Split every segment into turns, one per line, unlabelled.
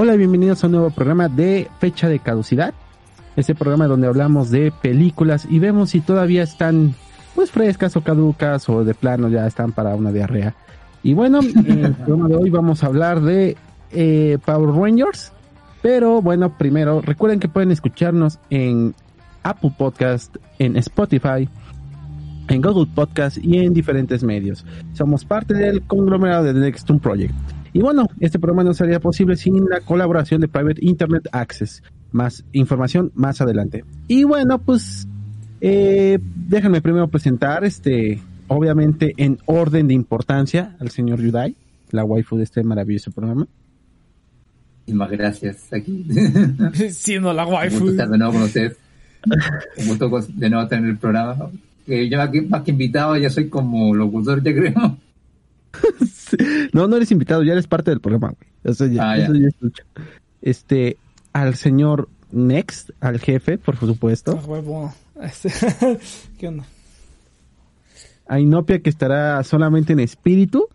Hola y bienvenidos a un nuevo programa de Fecha de Caducidad. Este programa donde hablamos de películas y vemos si todavía están pues frescas o caducas o de plano ya están para una diarrea. Y bueno, en el programa de hoy vamos a hablar de eh, Power Rangers. Pero bueno, primero recuerden que pueden escucharnos en Apple Podcast, en Spotify, en Google Podcast y en diferentes medios. Somos parte del conglomerado de The Next Project. Y bueno, este programa no sería posible sin la colaboración de Private Internet Access. Más información más adelante. Y bueno, pues eh, déjenme primero presentar, este, obviamente en orden de importancia, al señor Yudai, la waifu de este maravilloso programa.
Muchísimas gracias. Aquí.
Siendo la
Un
waifu.
gusto estar de nuevo con ustedes. Un gusto de nuevo estar en el programa. Eh, yo aquí, más que invitado, ya soy como locutor, ya creo.
No, no eres invitado, ya eres parte del programa, güey. Eso ya,
Ah,
eso ya mucho. Este, al señor Next, al jefe, por supuesto.
Ah, huevo. Este, ¿Qué onda?
A Inopia que estará solamente en espíritu.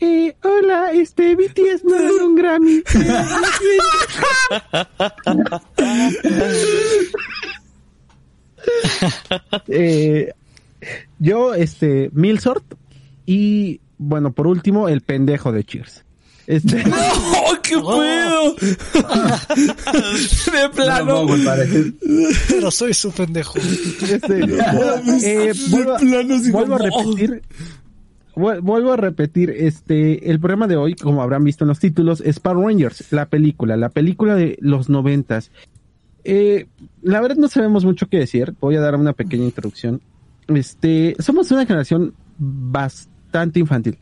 Eh, hola, este BTS me ganó un Grammy. eh, yo, este, Milsort. Y bueno, por último, el pendejo de Cheers. Este,
¡Oh, qué pedo! de
No
plano.
es-
Pero soy su pendejo.
este, eh, vuelvo, a-
plano,
vuelvo a
no.
repetir. Vuel- Vuelvo a repetir, este, el programa de hoy, como habrán visto en los títulos, es Power Rangers, la película, la película de los noventas. Eh, la verdad no sabemos mucho qué decir, voy a dar una pequeña introducción. Este, somos una generación bastante infantil.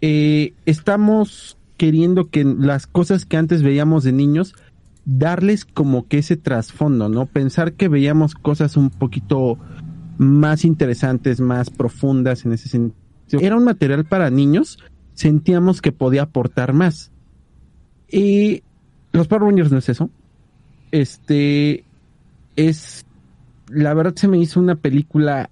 Eh, estamos queriendo que las cosas que antes veíamos de niños, darles como que ese trasfondo, ¿no? Pensar que veíamos cosas un poquito más interesantes, más profundas en ese sentido. Era un material para niños, sentíamos que podía aportar más. Y los Power Rangers no es eso. Este es la verdad se me hizo una película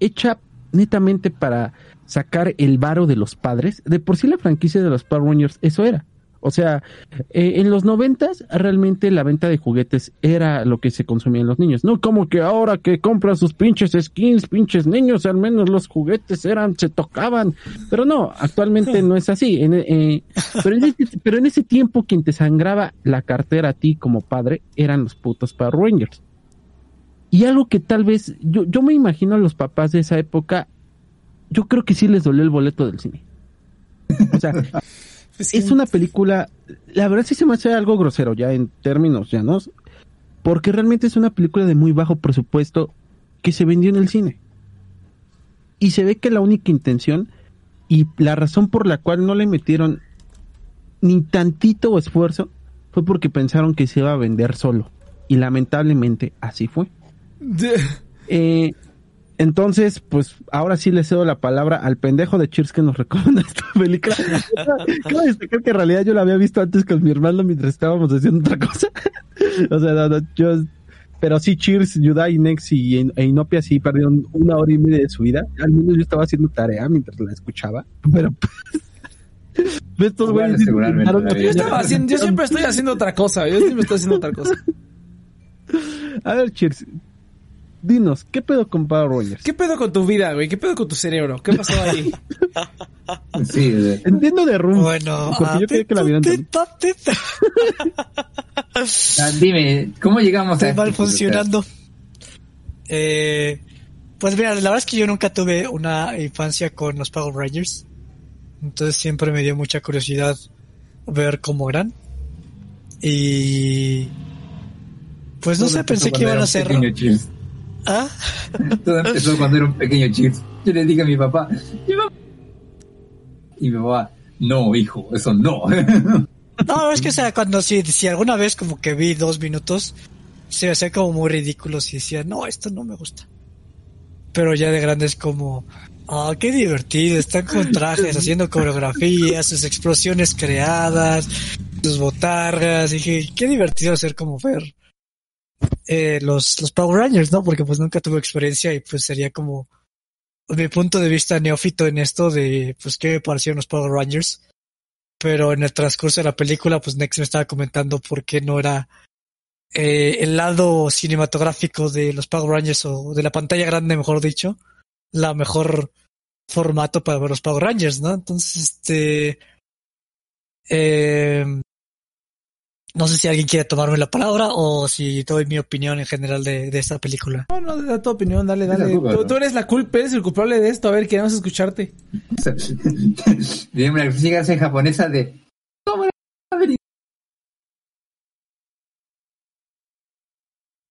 hecha netamente para sacar el varo de los padres. De por sí la franquicia de los Power Rangers eso era. O sea, eh, en los noventas realmente la venta de juguetes era lo que se consumía en los niños. No como que ahora que compran sus pinches skins, pinches niños, al menos los juguetes eran, se tocaban. Pero no, actualmente no es así. Eh, pero, en ese, pero en ese tiempo quien te sangraba la cartera a ti como padre eran los putos Power Rangers. Y algo que tal vez, yo, yo me imagino a los papás de esa época, yo creo que sí les dolió el boleto del cine. O sea,
Pues
es una película, la verdad sí se me hace algo grosero ya en términos llanos, porque realmente es una película de muy bajo presupuesto que se vendió en el cine. Y se ve que la única intención y la razón por la cual no le metieron ni tantito esfuerzo fue porque pensaron que se iba a vender solo. Y lamentablemente así fue. Eh, entonces, pues ahora sí le cedo la palabra al pendejo de Cheers que nos recomienda esta película. Quiero destacar que en realidad yo la había visto antes con mi hermano mientras estábamos haciendo otra cosa. o sea, no, no, yo. Pero sí, Cheers, Yudai, Nex y e Inopia sí perdieron una hora y media de su vida. Al menos yo estaba haciendo tarea mientras la escuchaba. Pero. pues, estos
Bueno,
güeyes.
Yo estaba haciendo, yo siempre estoy haciendo otra cosa. Yo siempre estoy haciendo otra cosa.
A ver, Cheers. Dinos, ¿qué pedo con Power Rangers?
¿Qué pedo con tu vida, güey? ¿Qué pedo con tu cerebro? ¿Qué pasó ahí?
Sí,
Entiendo de rumbo.
Bueno,
Porque yo quería que la vieran.
Ah, dime, ¿cómo llegamos a
mal funcionando. Eh, pues mira, la verdad es que yo nunca tuve una infancia con los Power Rangers. Entonces siempre me dio mucha curiosidad ver cómo eran. Y pues no sé, pensé que iban a hacer. ¿Ah?
Todo empezó cuando era un pequeño Cheers. Yo le dije a mi papá, "Mi papá". y mi papá, no, hijo, eso no.
No, es que o sea, cuando si, si alguna vez como que vi dos minutos, se hacía como muy ridículo y decía, no, esto no me gusta. Pero ya de grande es como, ah, qué divertido, están con trajes, haciendo coreografías, sus explosiones creadas, sus botargas, dije, qué divertido hacer como ver eh, los, los Power Rangers, ¿no? Porque pues nunca tuve experiencia y pues sería como mi punto de vista neófito en esto de, pues, qué me parecieron los Power Rangers pero en el transcurso de la película, pues Nex me estaba comentando por qué no era eh, el lado cinematográfico de los Power Rangers o de la pantalla grande, mejor dicho, la mejor formato para ver los Power Rangers, ¿no? Entonces, este, eh, no sé si alguien quiere tomarme la palabra o si doy mi opinión en general de, de esta película.
No, no, da tu opinión, dale, dale.
Tú,
eres la culpa, eres el culpable de esto. A ver, queremos escucharte.
Dime una clase japonesa de... ¿Cómo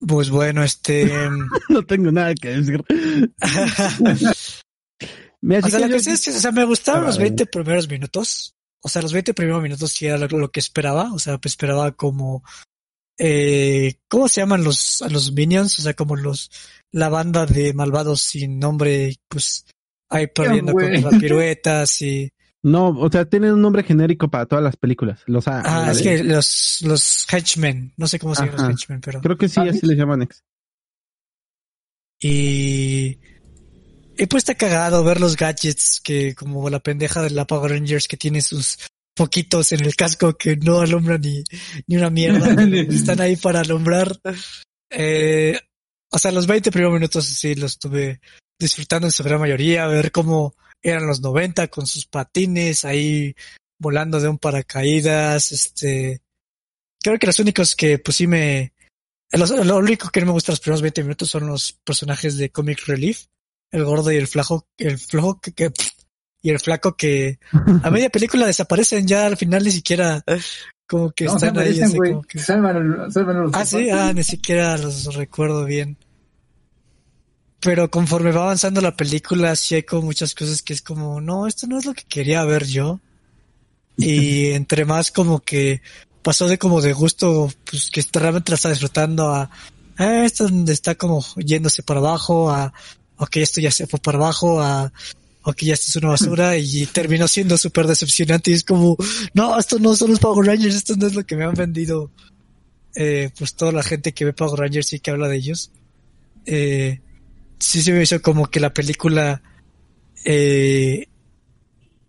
Pues bueno, este,
No tengo nada que decir. Me
O sea,
que
la
yo-
cosa es que, o sea, me gustaron
Ah,
los
vale.
20 primeros minutos. O sea, los 20 primeros minutos sí era lo, lo que esperaba. O sea, pues esperaba como, eh, ¿cómo se llaman los, a los minions? O sea, como los, la banda de malvados sin nombre, pues, ahí perdiendo con las piruetas y,
No, o sea, tienen un nombre genérico para todas las películas. Los A.
ah, es que los, los henchmen, no sé cómo se llaman los henchmen, pero.
Creo que sí,
Ah,
así
¿sí?
les llaman ex.
Y, y pues está cagado ver los gadgets que como la pendeja de la Power Rangers que tiene sus poquitos en el casco que no alumbran ni, ni una mierda. están ahí para alumbrar. Eh, o sea, los 20 primeros minutos sí los estuve disfrutando en su gran mayoría, ver cómo eran los 90 con sus patines ahí volando de un paracaídas, este, creo que los únicos que pues sí me, lo único que no me gusta los primeros 20 minutos son los personajes de Comic Relief, el gordo y el flaco, el flojo que, que- y el flaco que a media película desaparecen ya al final ni siquiera como que
No,
están ahí, así como que-
Salvan, salvan los
Ah, sí, ah, ni siquiera los recuerdo bien. Pero conforme va avanzando la película, sí hay como muchas cosas que es como, no, esto no es lo que quería ver yo. Y entre más como que pasó de como de gusto, pues que realmente la está disfrutando a, ah, esto donde está como yéndose para abajo, a, ok, esto ya se fue para abajo, a, ok, ya esto es una basura, y terminó siendo súper decepcionante y es como, no, esto no son los Power Rangers, esto no es lo que me han vendido eh, pues toda la gente que ve Power Rangers y que habla de ellos, eh, sí se me hizo como que la película eh,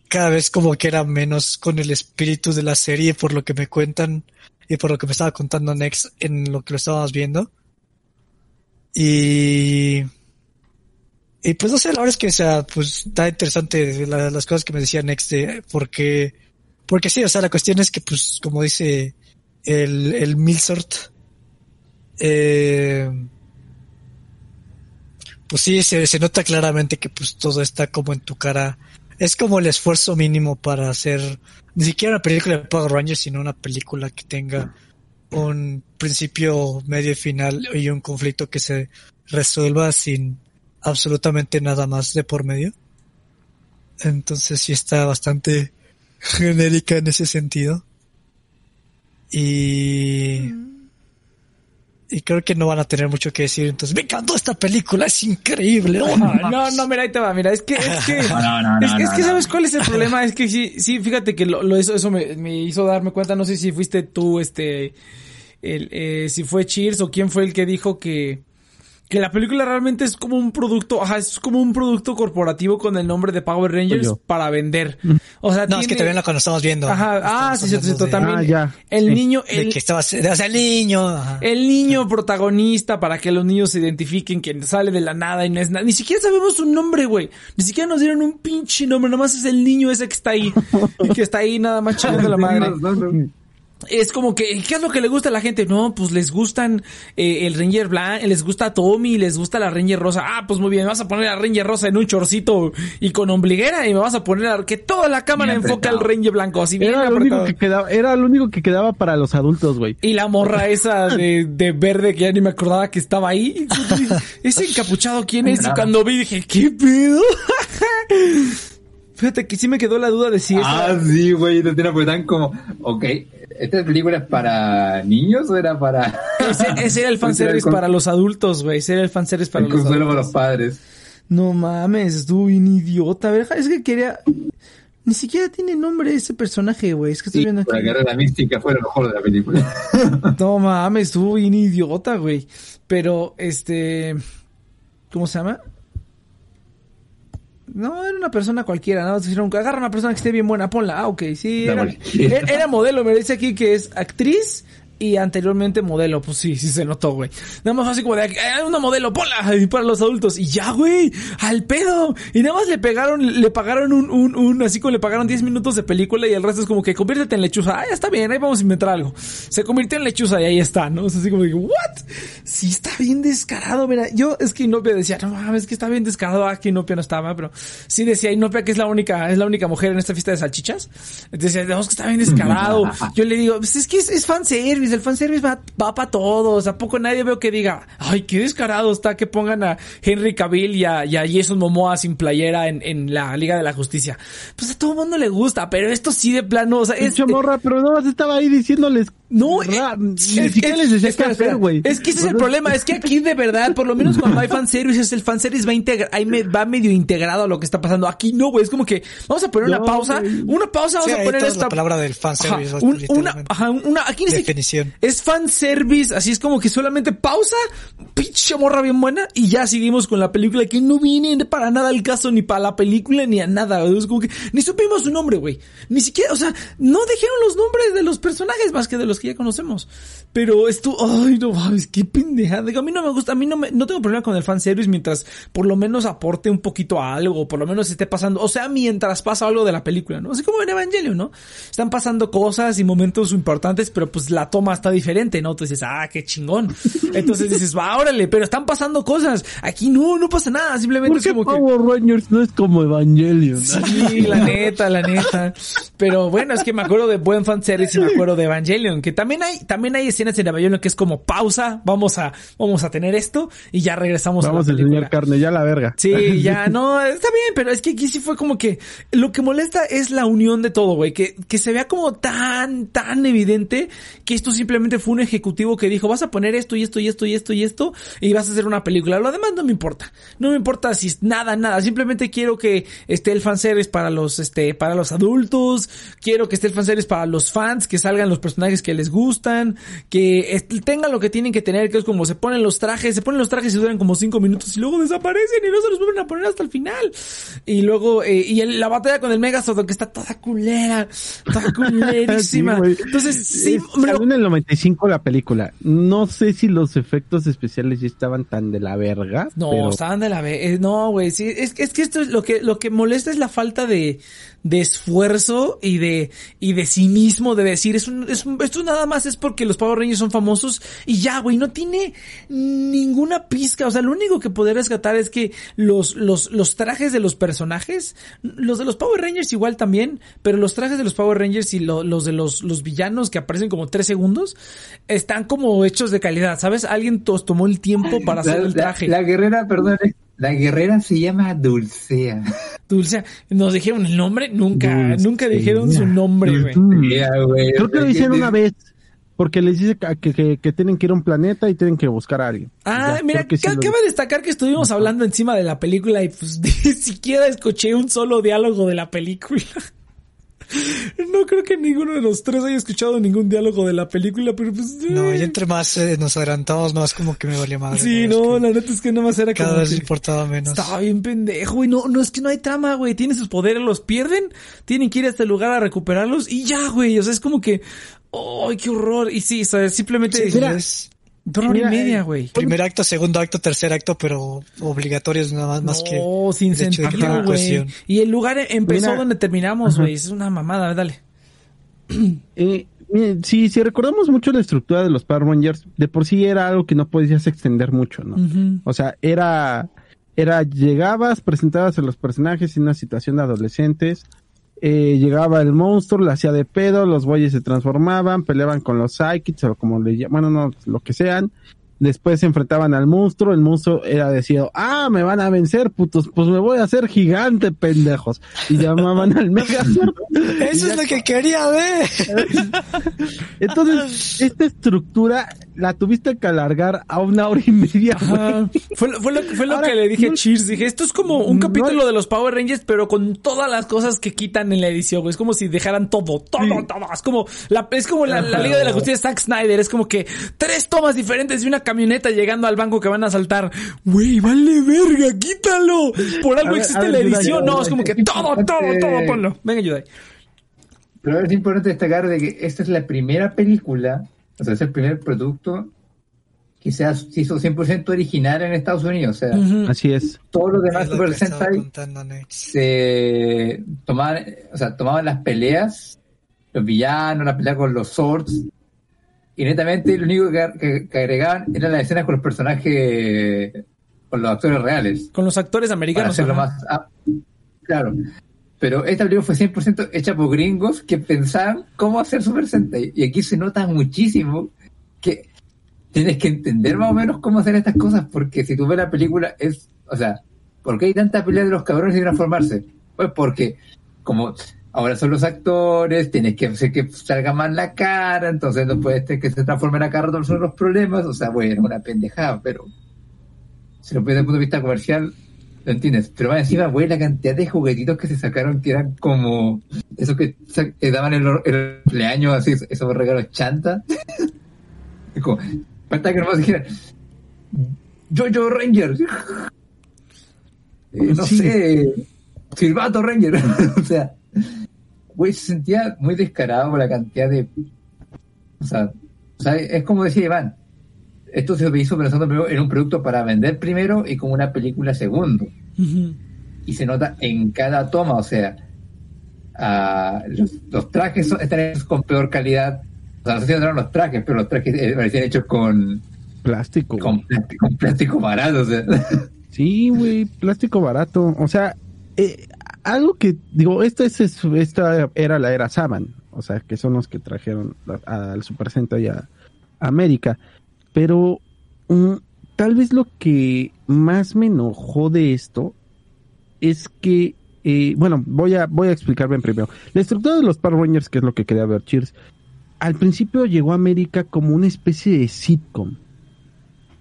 cada vez como que era menos con el espíritu de la serie por lo que me cuentan y por lo que me estaba contando Next en lo que lo estábamos viendo. Y y pues no sé, la verdad es que o sea, pues está interesante la- las cosas que me decía Next de- porque porque sí, o sea, la cuestión es que pues como dice el, el Milsort, eh, pues sí, se, se nota claramente que pues todo está como en tu cara. Es como el esfuerzo mínimo para hacer ni siquiera una película de Power Rangers, sino una película que tenga un principio, medio y final y un conflicto que se resuelva sin absolutamente nada más de por medio. Entonces sí está bastante genérica en ese sentido. Y... Y creo que no van a tener mucho que decir. Entonces, me encantó esta película, es increíble. Oh,
No, no, no, mira, ahí te va, mira, es que, es que,
No, no, no, no,
es, que
no.
¿sabes cuál es el problema? Es que sí, sí, fíjate que lo, lo- eso, eso me, me hizo darme cuenta, no sé si fuiste tú, este, el, eh, si fue Cheers o quién fue el que dijo que, que la película realmente es como un producto, ajá, es como un producto corporativo con el nombre de Power Rangers para vender. O sea,
No, es que también la cuando estamos viendo.
Ajá, ah, sí,
hablando
cierto,
de-
también.
Ah, ya.
El
Sí.
niño,
de
el,
que estaba, o sea, el niño. ajá.
el niño protagonista para que los niños se identifiquen que sale de la nada y no es nada. Ni siquiera sabemos su nombre, güey. Ni siquiera nos dieron un pinche nombre. Nada más es el niño ese que está ahí. y que está ahí nada más chingando la madre. Es como que, ¿qué es lo que le gusta a la gente? No, pues les gustan eh, el Ranger blanco, les gusta Tommy, les gusta la Ranger rosa. Ah, pues muy bien, me vas a poner a Ranger rosa en un chorcito y con ombliguera y me vas a poner a que toda la cámara enfoca al. Ranger blanco, así bien
Era lo, único que quedaba, era lo único que quedaba para los adultos, güey.
Y la morra esa de, de verde que ya ni me acordaba que estaba ahí. Ese encapuchado, ¿quién es? Y cuando vi dije, ¿qué pedo? Fíjate que sí me quedó la duda de si es...
Ah, sí, güey, no tiene pues tan como, ok, ¿esta película es para niños o era para...
Ese, ese era el fanservice
Con-
para los adultos, güey. Ese era el fanservice para
el
los
consuelo para
adultos.
los padres?
No mames, estuvo bien idiota. A ver, es que quería... Ni siquiera tiene nombre ese personaje, güey. Es que estoy
Sí,
viendo aquí.
la mística fuera lo mejor de la película.
No mames, estuvo bien idiota, güey. Pero, este... ¿Cómo se llama? No, era una persona cualquiera, ¿no? Dijeron, agarra una persona que esté bien buena, ponla. Ah, ok, sí, era- era modelo, me dice aquí que es actriz y anteriormente modelo. Pues sí, sí se notó, güey. Nada más así como de, "Eh, una modelo, ponla y para los adultos. Y ya, güey, al pedo. Y nada más le pegaron, le pagaron un, un, un, así como le pagaron 10 minutos de película y el resto es como que conviértete en lechuza. Ah, ya está bien, ahí vamos a inventar algo. Se convirtió en lechuza y ahí está, ¿no? Es así como de, ¿what? Sí está bien descarado, mira. Yo, es que Inopia decía, no mames, que está bien descarado. Aquí Inopia no estaba, pero sí decía Inopia que es la única, es la única mujer en esta fiesta de salchichas. Entonces decía, no, es que está bien descarado. Yo le digo, pues es que es, es fanservice, el fanservice va, va para todos. ¿A poco nadie veo que diga, ay, qué descarado está que pongan a Henry Cavill y a, y a Jason Momoa sin playera en, en la Liga de la Justicia? Pues a todo mundo le gusta, pero esto sí de plano, o sea, es,
morra, pero no estaba ahí diciéndoles.
No,
ra-
eh,
ni
es-
siquiera
es-
les decía qué
espera,
hacer,
espera.
güey.
Es que ese es el problema, es que aquí de verdad, por lo menos cuando hay fanservice, el fanservice va, integra ahí me, va medio integrado a lo que está pasando. Aquí no, güey, es como que vamos a poner una
No,
pausa, una pausa, vamos
Sí,
a poner
es
esta
la palabra del
Ajá,
fanservice.
un- una, ajá, una, aquí ni siquiera-
Definición.
es fanservice, así es como que solamente pausa, pinche morra bien buena, y ya seguimos con la película que no viene para nada al caso, ni para la película, ni a nada. Es como que ni supimos su nombre, güey. Ni siquiera, o sea, no dijeron los nombres de los personajes más que de los que ya conocemos. Pero esto, ay, no mames, qué pendejada. Digo, a mí no me gusta, a mí no me, no tengo problema con el fanservice mientras por lo menos aporte un poquito a algo, por lo menos esté pasando, o sea, mientras pasa algo de la película, ¿no? Así como en Evangelion, ¿no? Están pasando cosas y momentos importantes, pero pues la toma está diferente, ¿no? Tú dices, ah, qué chingón. Entonces dices, va, órale, pero están pasando cosas. Aquí no, no pasa nada, simplemente
¿Por
es
qué
como que...
Power Rangers no es como Evangelion?
Sí, la neta, la neta. Pero bueno, es que me acuerdo de buen fanservice y me acuerdo de Evangelion, que también hay, también hay escenas en Evangelion que es como pausa, vamos a, vamos a tener esto y ya regresamos
Vamos
a
a
la película.
enseñar carne, ya la verga.
Sí, ya, no, está bien, pero es que aquí sí fue como que lo que molesta es la unión de todo, güey, que, que se vea como tan, tan evidente que esto simplemente fue un ejecutivo que dijo, vas a poner esto y esto y esto y esto y esto y vas a hacer una película. Lo demás no me importa. No me importa si es nada, nada. Simplemente quiero que esté el fanservice para los, este, para los adultos. Quiero que esté el fanservice para los fans, que salgan los personajes que les gustan, que est- tengan lo que tienen que tener, que es como se ponen los trajes, se ponen los trajes y duran como cinco minutos y luego desaparecen y no se los vuelven a poner hasta el final. Y luego, eh, y el- la batalla con el Megazord que está toda culera, toda culerísima.
Sí.
Entonces, sí,
salió en el 95 la película. No sé si los efectos especiales ya estaban tan de la verga.
No,
pero
estaban de la vez. No, güey, sí, es, es que esto es lo que, lo que molesta es la falta de, de esfuerzo y de, y de cinismo de decir, es un, es un- esto nada más es porque los Power Rangers son famosos y ya, güey, no tiene ninguna pizca. O sea, lo único que poder rescatar es que los, los, los trajes de los personajes, los de los Power Rangers igual también, pero los trajes de los Power Rangers y lo- los de los, los villanos que aparecen como tres segundos, están como hechos de calidad, ¿sabes? Alguien tos- tomó el tiempo para hacer
La,
el traje.
la guerrera, perdón, la guerrera se llama Dulcea.
Dulce, ¿nos dijeron el nombre? Nunca, nunca dijeron su nombre, güey.
Dulcea.
Creo que lo hicieron una vez. Porque les dice que, que, tienen que ir a un planeta y tienen que buscar a alguien.
Ah,
Ya,
mira,
que sí lo-
cabe destacar que estuvimos hablando encima de la película y pues ni siquiera escuché un solo diálogo de la película. No creo que ninguno de los tres haya escuchado ningún diálogo de la película, pero pues...
No,
eh.
y entre más eh, nos adelantamos, más como que me valía madre.
Sí, no, la neta es que nada más era
Cada
como
vez
que-
importaba menos.
Estaba bien pendejo, y no, no es que no hay trama, güey. Tienen sus poderes, los pierden, tienen que ir a este lugar a recuperarlos y ya, güey. O sea, es como que, ¡ay, qué horror! Y sí, o sea, simplemente
Sí,
mira,
es
dos y media,
eh,
güey.
primer acto, segundo acto, tercer acto, pero obligatorios nada más, más que.
No, sin sentido, güey. Y el lugar empezó
Mira.
donde terminamos, güey. Es una mamada, dale.
Eh, si, si recordamos mucho la estructura de los Power Rangers, de por sí era algo que no podías extender mucho, ¿no? O sea, era, era, llegabas, presentabas a los personajes en una situación de adolescentes, eh, llegaba el monstruo, la hacía de pedo, los bueyes se transformaban, peleaban con los psychics o como le llaman, bueno, no, lo que sean. Después se enfrentaban al monstruo, el monstruo era decidido, ah, me van a vencer, putos, pues me voy a hacer gigante, pendejos. Y llamaban al Megazord.
Eso es lo que quería ver.
Entonces, esta estructura la tuviste que alargar a una hora y media.
Fue, lo- fue lo, fue lo
Ahora,
que le dije a
no-
Cheers. Dije, esto es como un capítulo de los Power Rangers, pero con todas las cosas que quitan en la edición, güey. Es como si dejaran todo, todo, todo. Es como la, es como la, la Liga de la Justicia de Zack Snyder. Es como que tres tomas diferentes de una camioneta llegando al banco que van a asaltar. Güey, vale verga, quítalo. Por algo
ver,
existe
ver,
la edición. No, es como que todo, todo, todo, ponlo. Venga, Yudai.
Pero es importante destacar de que esta es la primera película, o sea, es el primer producto que se, hizo 100% original en Estados Unidos. O sea.
Así es.
todos los demás Super Sentai se tomaban, o sea, tomaban las peleas, los villanos, la pelea con los swords, y netamente lo único que, que- que agregaban eran las escenas con los personajes, con los actores reales.
Con los actores
para
americanos.
hacerlo
ajá.
más ah, claro pero esta película fue 100% hecha por gringos que pensaban cómo hacer Super Sentai y aquí se nota muchísimo que tienes que entender más o menos cómo hacer estas cosas porque si tú ves la película es o sea ¿por qué hay tanta pelea de los cabrones y transformarse? pues porque como ahora son los actores tienes que hacer que salga más la cara entonces no puedes que se transformen a cara todos los problemas o sea bueno una pendejada pero si lo ves desde el punto de vista comercial, lo entiendes. Pero más encima, güey, la cantidad de juguetitos que se sacaron que eran como esos que, que daban el, el cumpleaños, así, esos regalos chanta. Es como, falta que nomás dijeran, Jojo Ranger. Eh, no
Sí.
sé, Silvato Ranger. o sea, güey, se sentía muy descarado por la cantidad de. O sea, o sea, es como decía Iván, esto se hizo pensando primero en un producto para vender primero y como una película segundo. Y se nota en cada toma, o sea, ah, los, los trajes son- están hechos con peor calidad. O sea, no sé si notaron los trajes, pero los trajes eh, parecían hechos con,
Plástico.
con, plástico, con plástico barato. O sea.
Sí, güey, plástico barato. O sea, eh, algo que, digo, esta, es, es- esta era la era Saban. O sea, que son los que trajeron al Super Sentai a, América. Pero mm, tal vez lo que más me enojó de esto es que, eh, bueno, voy a, voy a explicar bien primero. La estructura de los Power Rangers, que es lo que quería ver, Cheers, al principio llegó a América como una especie de sitcom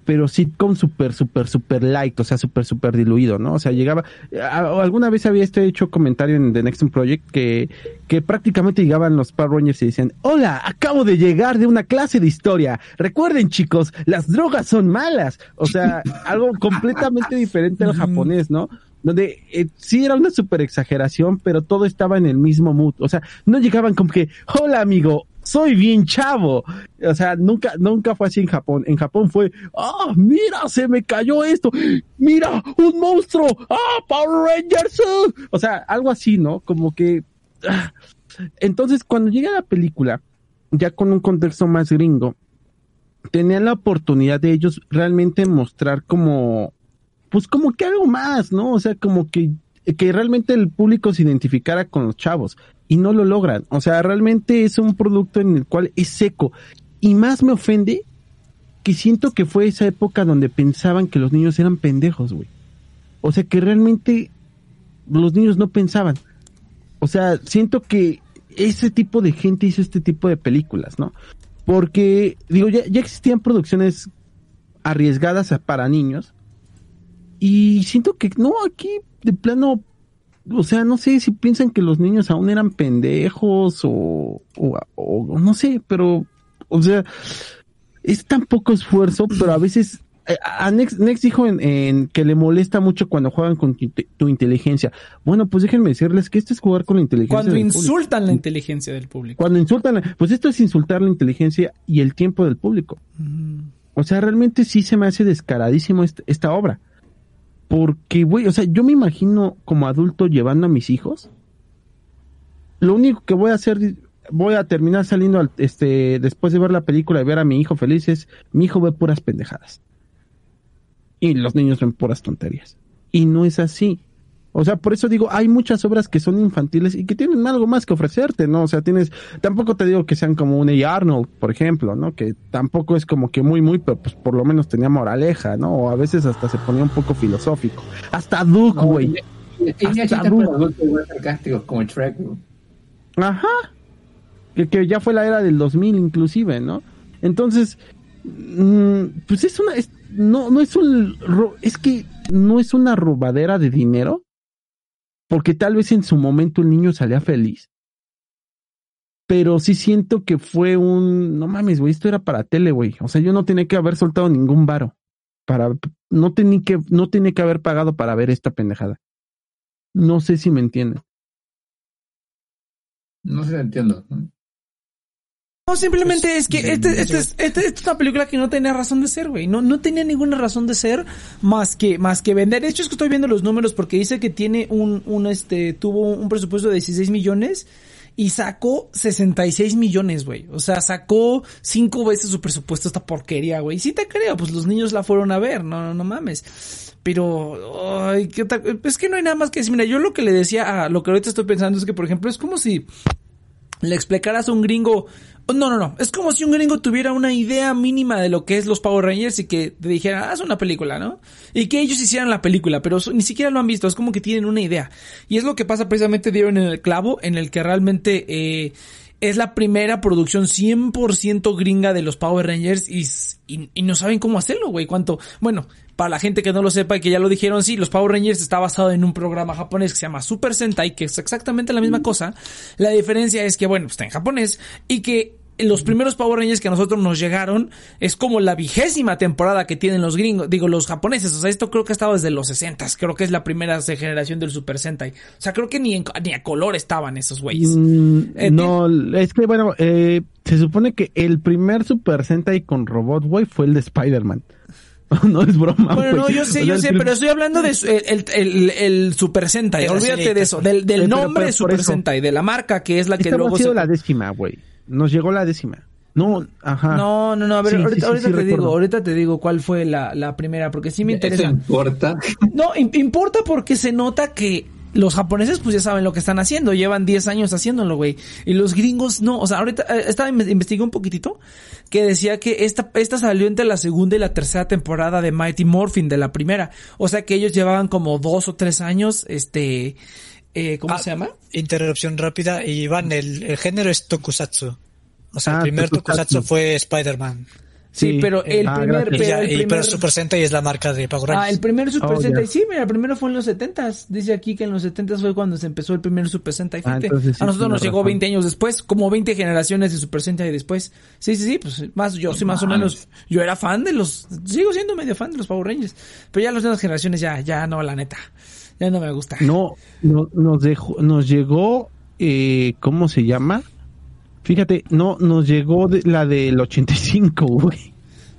pero sitcom super, super, super light, o sea, super, super diluido, ¿no? O sea, llegaba, alguna vez había este hecho comentario en The Next Project que, que prácticamente llegaban los Power Rangers y decían, hola, acabo de llegar de una clase de historia, recuerden chicos, las drogas son malas, o sea, algo completamente diferente al japonés, ¿no? Donde eh, sí era una super exageración, pero todo estaba en el mismo mood, o sea, no llegaban como que, hola amigo, soy bien chavo. O sea, nunca, nunca fue así en Japón. En Japón fue, ah, mira, se me cayó esto. Mira, un monstruo. Ah, Power Rangers. uh". O sea, algo así, ¿no? Como que, ah. entonces cuando llega la película, ya con un contexto más gringo, tenían la oportunidad de ellos realmente mostrar como, pues como que algo más, ¿no? O sea, como que, que realmente el público se identificara con los chavos y no lo logran. O sea, realmente es un producto en el cual es seco. Y más me ofende que siento que fue esa época donde pensaban que los niños eran pendejos, güey. O sea, que realmente los niños no pensaban. O sea, siento que ese tipo de gente hizo este tipo de películas, ¿no? Porque, digo, ya, ya existían producciones arriesgadas para niños. Y siento que no, aquí de plano, o sea, no sé si piensan que los niños aún eran pendejos o, o, o no sé, pero, o sea, es tan poco esfuerzo, pero a veces, eh, a Nex, Nex dijo en, en que le molesta mucho cuando juegan con tu, tu inteligencia. Bueno, pues déjenme decirles que esto es jugar con la inteligencia.
Cuando
del público.
insultan la inteligencia del público.
Cuando insultan, pues esto es insultar la inteligencia y el tiempo del público. O sea, realmente sí se me hace descaradísimo est- esta obra. Porque, güey, o sea, yo me imagino como adulto llevando a mis hijos. Lo único que voy a hacer voy a terminar saliendo al- este después de ver la película y ver a mi hijo felices, mi hijo ve puras pendejadas. Y los niños ven puras tonterías. Y no es así. O sea, por eso digo, hay muchas obras que son infantiles y que tienen algo más que ofrecerte, ¿no? O sea, tienes, tampoco te digo que sean como un A. Arnold, por ejemplo, ¿no? Que tampoco es como que muy, muy, pero pues por lo menos tenía moraleja, ¿no? O a veces hasta se ponía un poco filosófico. Hasta Duke,
No,
güey.
y Tenía
Hasta
chistes sarcásticos como Shrek. güey.
Ajá. Que, que ya fue la era del 2000 inclusive, ¿no? Entonces, mm, pues es una, es- no, no es un, es que no es una robadera de dinero, porque tal vez en su momento el niño salía feliz. Pero sí siento que fue un, no mames, güey, esto era para tele, güey. O sea, yo no tenía que haber soltado ningún varo. Para, no tenía que, no que haber pagado para ver esta pendejada. No sé si me entienden.
No si entiendo. ¿no?
No, simplemente
Pues,
es que
sí,
este, este, es, este- esta es una película que no tenía razón de ser, güey. No, no tenía ninguna razón de ser más que, más que vender. De hecho, es que estoy viendo los números porque dice que tiene un, un este, tuvo un presupuesto de 16 millones y sacó 66 millones, güey. O sea, sacó cinco veces su presupuesto esta porquería, güey. Sí te creo, pues los niños la fueron a ver, no, no, no mames. Pero, ay, ¿qué es que no hay nada más que decir. Mira, yo lo que le decía a lo que ahorita estoy pensando es que, por ejemplo, es como si le explicaras a un gringo. No, no, no. Es como si un gringo tuviera una idea mínima de lo que es los Power Rangers y que te dijera, haz una película, ¿no? Y que ellos hicieran la película, pero ni siquiera lo han visto. Es como que tienen una idea. Y es lo que pasa precisamente, dieron en el clavo, en el que realmente eh, es la primera producción 100% gringa de los Power Rangers y, y, y no saben cómo hacerlo, güey. Cuánto. Bueno, para la gente que no lo sepa y que ya lo dijeron, sí, los Power Rangers está basado en un programa japonés que se llama Super Sentai, que es exactamente la misma cosa. La diferencia es que, bueno, pues está en japonés y que los primeros Power Rangers que a nosotros nos llegaron es como la vigésima temporada que tienen los gringos, digo, los japoneses. O sea, esto creo que ha estado desde los 60 Creo que es la primera generación del Super Sentai. O sea, creo que ni, en- ni a color estaban esos güeyes.
Mm,
Eh,
no, es que bueno, eh, se supone que el primer Super Sentai con robot, güey, fue el de Spider-Man. no es broma.
Bueno, no, yo
O
sé,
sea,
yo sé, pero estoy hablando de su- el, el, el Super Sentai. Olvídate de eso, del, del
Eh, pero-
nombre Super
eso.
Sentai, de la marca que es la que
Esta
luego
sido
se...
la décima, güey. Nos llegó la décima. No, ajá.
No, no, no, a ver,
Sí,
ahorita,
sí,
ahorita
sí,
te digo, ahorita te digo cuál fue la, la primera, porque sí me
Eso
interesa.
importa.
No, im- importa porque se nota que los japoneses pues ya saben lo que están haciendo, llevan 10 años haciéndolo, güey. Y los gringos no, o sea, ahorita eh, estaba inve- investigué un poquitito que decía que esta esta salió entre la segunda y la tercera temporada de Mighty Morphin de la primera. O sea, que ellos llevaban como dos o tres años este eh, ¿cómo
Ah,
se llama?
Interrupción rápida. Y Iván, el, el género es tokusatsu. O sea,
Ah,
el primer
tokusatsu.
tokusatsu fue Spider-Man.
Sí, pero el
ah,
primer, pero
ya-
el primer-
pero Super Sentai es la marca de Power Rangers.
Ah, el primer Super
Oh,
Sentai, sí, mira, el primero fue en los 70s. Dice aquí que en los 70s fue cuando se empezó el primer Super Sentai.
Ah,
Fíjate,
entonces sí
a nosotros nos llegó
razón.
20 años después, como 20 generaciones de Super Sentai después. Sí, sí, sí, pues más, yo sí más o menos, yo era fan de los, sigo siendo medio fan de los Power Rangers. Pero ya las nuevas generaciones ya, ya no, la neta. Ya no me gusta.
No, no, nos dejó, nos llegó, eh, ¿cómo se llama? Fíjate, no, nos llegó de- la del 85, güey.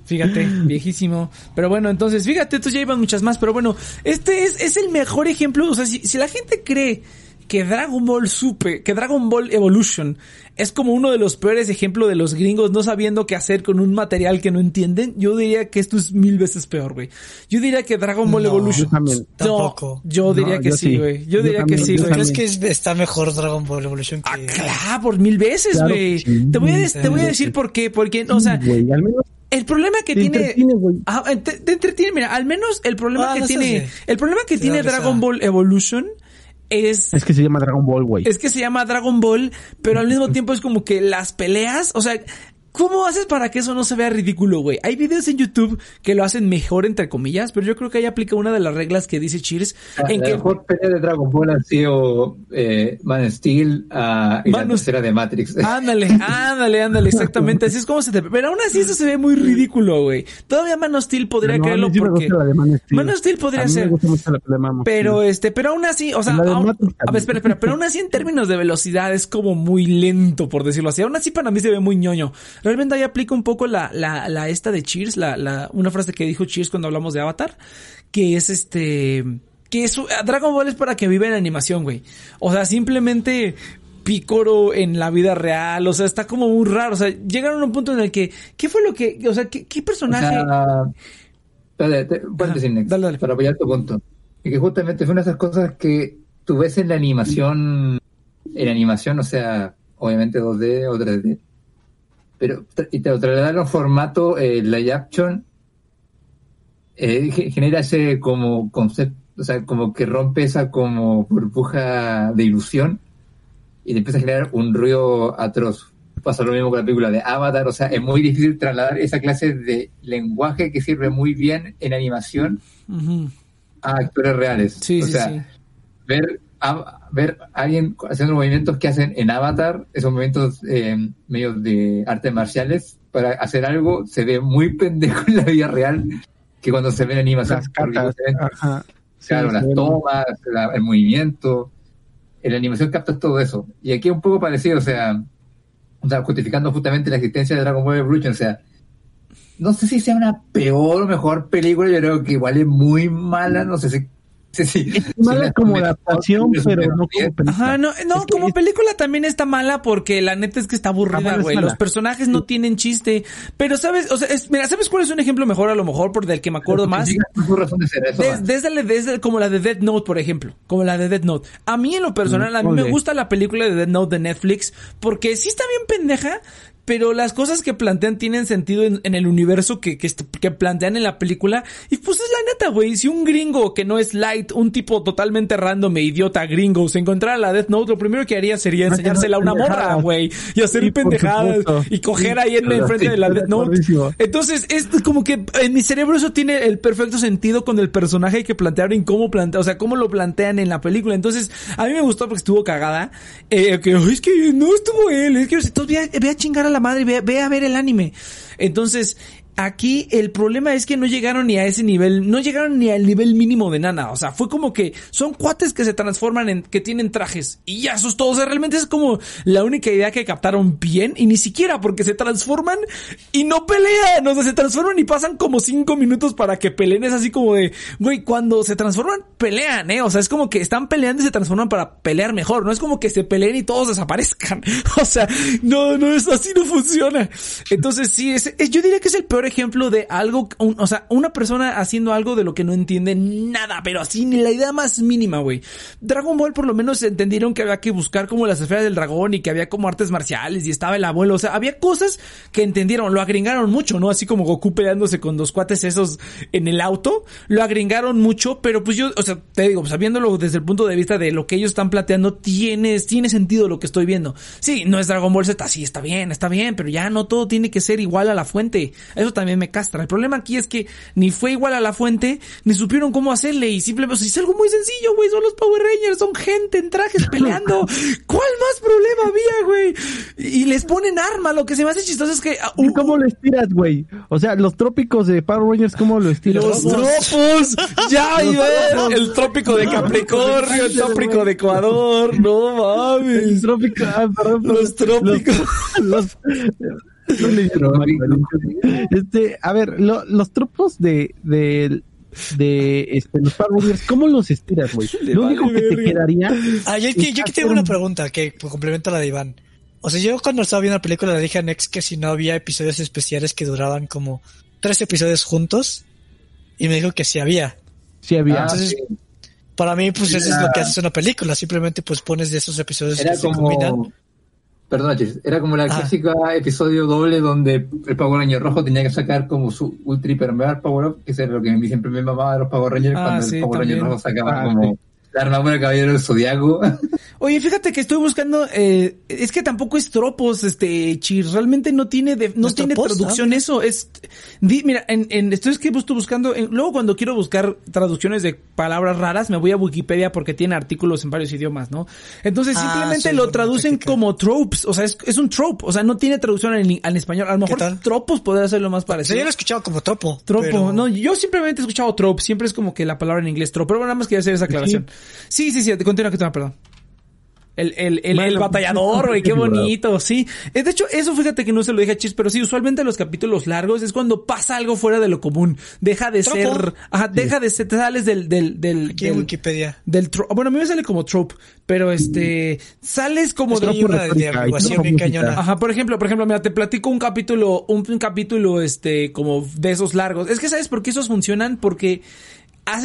Fíjate, viejísimo. Pero bueno, entonces, fíjate, entonces ya iban muchas más. Pero bueno, este es, es el mejor ejemplo. O sea, si, si la gente cree que Dragon Ball Super, que Dragon Ball Evolution es como uno de los peores ejemplos de los gringos no sabiendo qué hacer con un material que no entienden, yo diría que esto es mil veces peor, güey. Yo diría que Dragon Ball
No,
Evolution.
yo también.
No,
Tampoco.
yo diría
No,
que
yo
sí, güey. Yo,
Yo
diría
también,
que sí, güey.
¿Crees que es- está mejor Dragon Ball Evolution que...
Ah, claro, por mil veces,
Claro
güey.
sí.
te voy a, te voy a decir
sí.
por qué, porque, o sea,
Güey, al menos
el problema que
te
tiene. Ah, te, te entretiene, mira, al menos el problema
Ah,
que
no
tiene, el problema que tiene. Dragon Ball Evolution es,
es que se llama Dragon Ball, güey.
es que se llama Dragon Ball, pero al mismo tiempo es como que las peleas, o sea, ¿Cómo haces para que eso no se vea ridículo, güey? Hay videos en YouTube que lo hacen mejor, entre comillas, pero yo creo que ahí aplica una de las reglas que dice Cheers,
La,
en
la
que
mejor pelea de Dragon Ball ha sido eh, Man Steel ah, y
Man
la tercera de Matrix.
Ándale, ándale, ándale, exactamente. Así es como se te... Pero aún así eso se ve muy ridículo, güey. Todavía Man Steel podría
No,
creerlo
sí me
porque...
gusta la de Man Steel.
Man Steel podría
A mí
ser.
Me gusta mucho la de Man
Pero este, pero aún así, o sea, aún- a ver, espera, espera, pero aún así en términos de velocidad es como muy lento, por decirlo así. Aún así para mí se ve muy ñoño. Realmente ahí aplica un poco la, la, la esta de Cheers, la, la, una frase que dijo Cheers cuando hablamos de Avatar, que es este, que es, Dragon Ball es para que viva en animación, güey. O sea, simplemente Picoro en la vida real, o sea, está como muy raro, o sea, llegaron a un punto en el que, ¿qué fue lo que, o sea, qué, qué
O
personaje?
sea, espérate, te- puedes
Ajá,
decir next,
dale, dale.
para apoyar tu punto. Y que justamente fue una de esas cosas que tú ves en la animación, en animación, o sea, obviamente 2D o 3D, pero y te lo trasladaron en formato eh, live action, eh, ge- genera ese como concepto, o sea, como que rompe esa como burbuja de ilusión y te empieza a generar un ruido atroz. Pasa lo mismo con la película de Avatar, o sea, es muy difícil trasladar esa clase de lenguaje que sirve muy bien en animación a actores reales.
Sí,
o
sí,
sea,
sí.
ver a, ver a alguien haciendo movimientos que hacen en Avatar, esos movimientos eh, medios de artes marciales, para hacer algo se ve muy pendejo en la vida real que cuando se ve en animación.
Las
justamente,
Ajá. Sí,
claro, las tomas, la- el movimiento, en la animación captas todo eso. Y aquí es un poco parecido, o sea, o sea, justificando justamente la existencia de Dragon Ball Evolution, o sea, no sé si sea una peor o mejor película, yo creo que igual es muy mala, no sé si... si-
Es mala
la-
como adaptación, pero no como película.
Ajá, no, no,
Es que
como
es-
película también está mala porque la neta es que está
Ah,
aburrida,
es
güey. Los personajes no tienen chiste. Pero, ¿sabes? O sea, es- mira, ¿sabes cuál es un ejemplo mejor a lo mejor por del que me acuerdo más?
digas tu razón de ser, eso
Desde, como la de Dead Note, por ejemplo. Como la de Dead Note. A mí en lo personal, a mí me gusta la película de Dead Note de Netflix porque sí está bien pendeja, pero las cosas que plantean tienen sentido en, en el universo que, que, plantean en la película. Y pues es la neta, güey. Si un gringo que no es light, un tipo totalmente random e idiota gringo, se encontrara la Death Note, lo primero que haría sería enseñársela a una morra, güey. Y hacer
Sí,
pendejadas y coger ahí en
claro,
enfrente
sí,
de la Death
de
Note. Entonces, es como que en mi cerebro eso tiene el perfecto sentido con el personaje que plantearon y cómo plantea, o sea, cómo lo plantean en la película. Entonces, a mí me gustó porque estuvo cagada. Eh, que "Ay, es que no estuvo él, es que entonces ve a, ve a chingar a la madre, ve, ve a ver el anime. Entonces, aquí el problema es que no llegaron ni a ese nivel, no llegaron ni al nivel mínimo de Nana. O sea, fue como que son cuates que se transforman en, que tienen trajes y ya, eso es todo. O sea, realmente es como la única idea que captaron bien y ni siquiera porque se transforman y no pelean. O sea, se transforman y pasan como cinco minutos para que peleen. Es así como de, güey, cuando se transforman, pelean, eh. O sea, es como que están peleando y se transforman para pelear mejor. No es como que se peleen y todos desaparezcan. O sea, no, no es así, no funciona. Entonces, sí, es, es- yo diría que es el peor ejemplo de algo, un- o sea, una persona haciendo algo de lo que no entiende nada, pero así ni la idea más mínima, güey. Dragon Ball por lo menos entendieron que había que buscar como las esferas del dragón y que había como artes marciales y estaba el abuelo, o sea, había cosas que entendieron, lo agringaron mucho, ¿no? Así como Goku peleándose con los cuates esos en el auto, lo agringaron mucho, pero pues yo, o sea, te digo, pues viéndolo desde el punto de vista de lo que ellos están planteando, tiene, tiene sentido lo que estoy viendo. Sí, no es Dragon Ball Z, sí, está bien, está bien, pero ya no todo tiene que ser igual a la fuente. Eso también me castra. El problema aquí es que ni fue igual a la fuente, ni supieron cómo hacerle y simplemente, es algo muy sencillo, güey, son los Power Rangers, son gente en trajes peleando. ¿Cuál más problema había, güey? Y les ponen arma, lo que se me hace chistoso es que...
¿Y
un-
¿Cómo lo estiras, güey? O sea, los trópicos de Power Rangers, ¿cómo lo estiras?
Los tropos, ya, y ver, el trópico de Capricornio, el trópico de Ecuador, no
El
mames.
trópico, ah, perdón,
Los trópicos.
Los, no este, a ver, lo- los tropos de, de, de este, los Power Rangers, ¿cómo los estiras, güey? Lo único
vale
que te quedaría
Ah, yo, yo, yo aquí tengo una pregunta que complementa la de Iván. O sea, yo cuando estaba viendo la película le dije a Nex que si no había episodios especiales que duraban como tres episodios juntos. Y me dijo que sí había.
Sí había.
Ah,
Entonces,
sí.
Para mí, pues eso es lo que haces una película. Simplemente pues pones de esos episodios
Era
que se combinan.
Perdón, era como la
Ah.
clásica episodio doble donde el Power Ranger rojo tenía que sacar como su ultra hiper power up, que es lo que a mí siempre me mamaba de los Power Rangers
Ah,
cuando
sí,
el Power
también.
Ranger rojo sacaba
Ah,
como
sí.
la armadura del caballero del zodiaco.
Oye, fíjate que estoy buscando, eh, es que tampoco es tropos, este, Chir, realmente no tiene, de- no
¿No es
tiene
tropos?
traducción eso, es, di- mira, en, en, estoy es que estoy buscando, en- luego cuando quiero buscar traducciones de palabras raras, me voy a Wikipedia porque tiene artículos en varios idiomas, ¿no? Entonces
Ah,
simplemente
sí,
lo traducen como tropes, o sea, es, es un trope, o sea, no tiene traducción en, en español, a lo mejor tropos podría ser lo más parecido.
yo lo he escuchado como tropo.
Tropo,
pero-
no, yo simplemente he escuchado trope, siempre es como que la palabra en inglés trope, pero nada más quería hacer esa aclaración. Sí, sí, sí, continúa, continúa, perdón. El, el, el,
Bueno,
el batallador, güey, qué bonito, sí. Eh, De hecho, eso fíjate que no se lo dije a Chis, pero sí, usualmente los capítulos largos es cuando pasa algo fuera de lo común. Deja de
Tropo.
ser, ajá, deja de ser, te sales del, del, del,
Aquí en Wikipedia.
del tro- bueno, a mí me sale como trope, pero este, sales como
Es
de,
hay una de bien cañona.
Ajá, por ejemplo, por ejemplo, mira, te platico un capítulo, un, un capítulo, este, como de esos largos. Es que sabes por qué esos funcionan, porque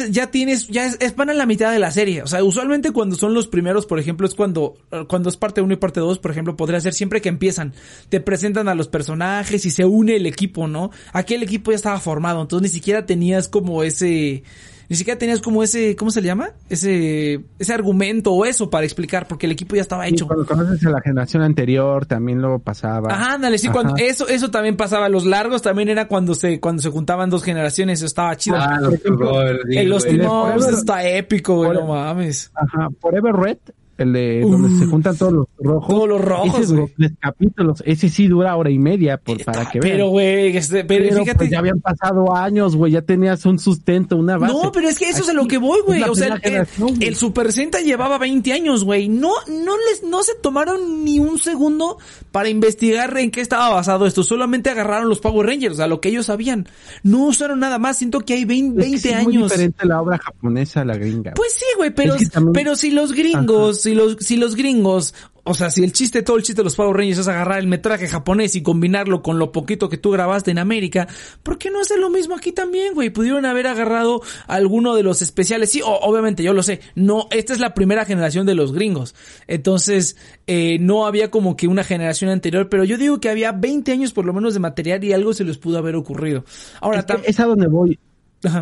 ya tienes, ya es, es la mitad de la serie. O sea, usualmente cuando son los primeros, por ejemplo, es cuando, cuando es parte 1 y parte 2, por ejemplo, podría ser siempre que empiezan. Te presentan a los personajes y se une el equipo, ¿no? Aquí el equipo ya estaba formado, entonces ni siquiera tenías como ese, ni siquiera tenías como ese, ¿cómo se le llama? Ese, ese argumento o eso para explicar, porque el equipo ya estaba
Sí,
hecho.
cuando conoces a la generación anterior, también lo pasaba.
Ajá, ándale, sí, cuando eso, eso también pasaba. Los largos también era cuando se, cuando se juntaban dos generaciones, eso estaba chido.
Ah, los
ejemplo,
team-ups
Forever-
está épico, güey, no mames.
Ajá, Forever Red, el de
Uh.
donde se juntan todos los rojos.
Todos los rojos,
Ese duró
güey.
tres capítulos. Ese sí dura hora y media, por, para que vean.
Pero, güey, este, pero,
Pero,
fíjate.
pues, ya habían pasado años, güey, ya tenías un sustento, una base.
No, pero es que eso es a lo que voy, güey. O sea, el, el Super Sentai llevaba 20 años, güey. No, no les, no se tomaron ni un segundo para investigar en qué estaba basado esto. Solamente agarraron los Power Rangers, a lo que ellos sabían. No usaron nada más. Siento que hay 20,
Es que
20
sí es muy
años.
diferente la obra japonesa a la gringa.
Pues sí, güey, pero,
Es que también-
pero si los gringos, si los, si los gringos, o sea, si el chiste, todo el chiste de los Power Rangers es agarrar el metraje japonés y combinarlo con lo poquito que tú grabaste en América, ¿por qué no hacer lo mismo aquí también, güey? Pudieron haber agarrado alguno de los especiales. Sí, o- obviamente, yo lo sé. No, esta es la primera generación de los gringos. Entonces, eh, no había como que una generación anterior, pero yo digo que había 20 años por lo menos de material y algo se les pudo haber ocurrido. Ahora,
Es, es a donde voy.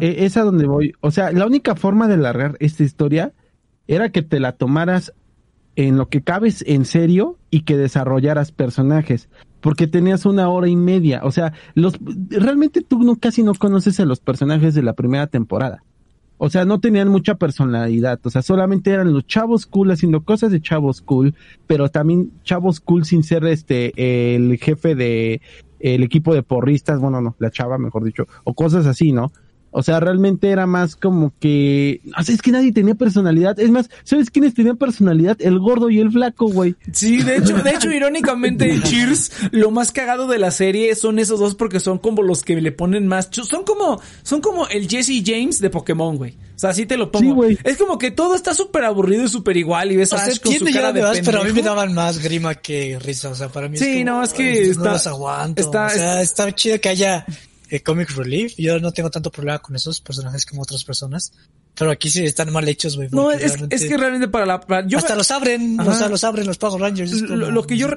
Eh, es a donde voy. O sea, la única forma de largar esta historia era que te la tomaras en lo que cabes en serio y que desarrollaras personajes. Porque tenías una hora y media. O sea, los realmente tú no, casi no conoces a los personajes de la primera temporada. O sea, no tenían mucha personalidad. O sea, solamente eran los chavos cool haciendo cosas de chavos cool, pero también chavos cool sin ser este el jefe de el equipo de porristas, bueno, no, la chava, mejor dicho, o cosas así, ¿no? O sea, realmente era más como que, o sea, es que nadie tenía personalidad. Es más, ¿sabes quiénes tenían personalidad? El gordo y el flaco, güey.
Sí, de hecho, de hecho, irónicamente, Cheers, lo más cagado de la serie son esos dos porque son como los que le ponen más, son como, son como el Jesse James de Pokémon, güey. O sea, así te lo pongo.
Sí, güey.
es como que todo está súper aburrido y súper igual y ves
O
a
sea,
Ash con su
entiendo
cara
ya
de
de más, pero a mí me daban más grima que risa. O sea, para mí
Sí,
es como,
no, es que
"Ay,
está-
no los aguanto.
está-
o sea, está chido que haya eh, comic relief. Yo no tengo tanto problema con esos personajes como otras personas. Pero aquí sí están mal hechos, güey.
No, es,
realmente-
es que realmente para la, para- yo
hasta
me-
los abren,
Ajá.
o sea, los abren los Power Rangers. es
lo,
como,
lo que yo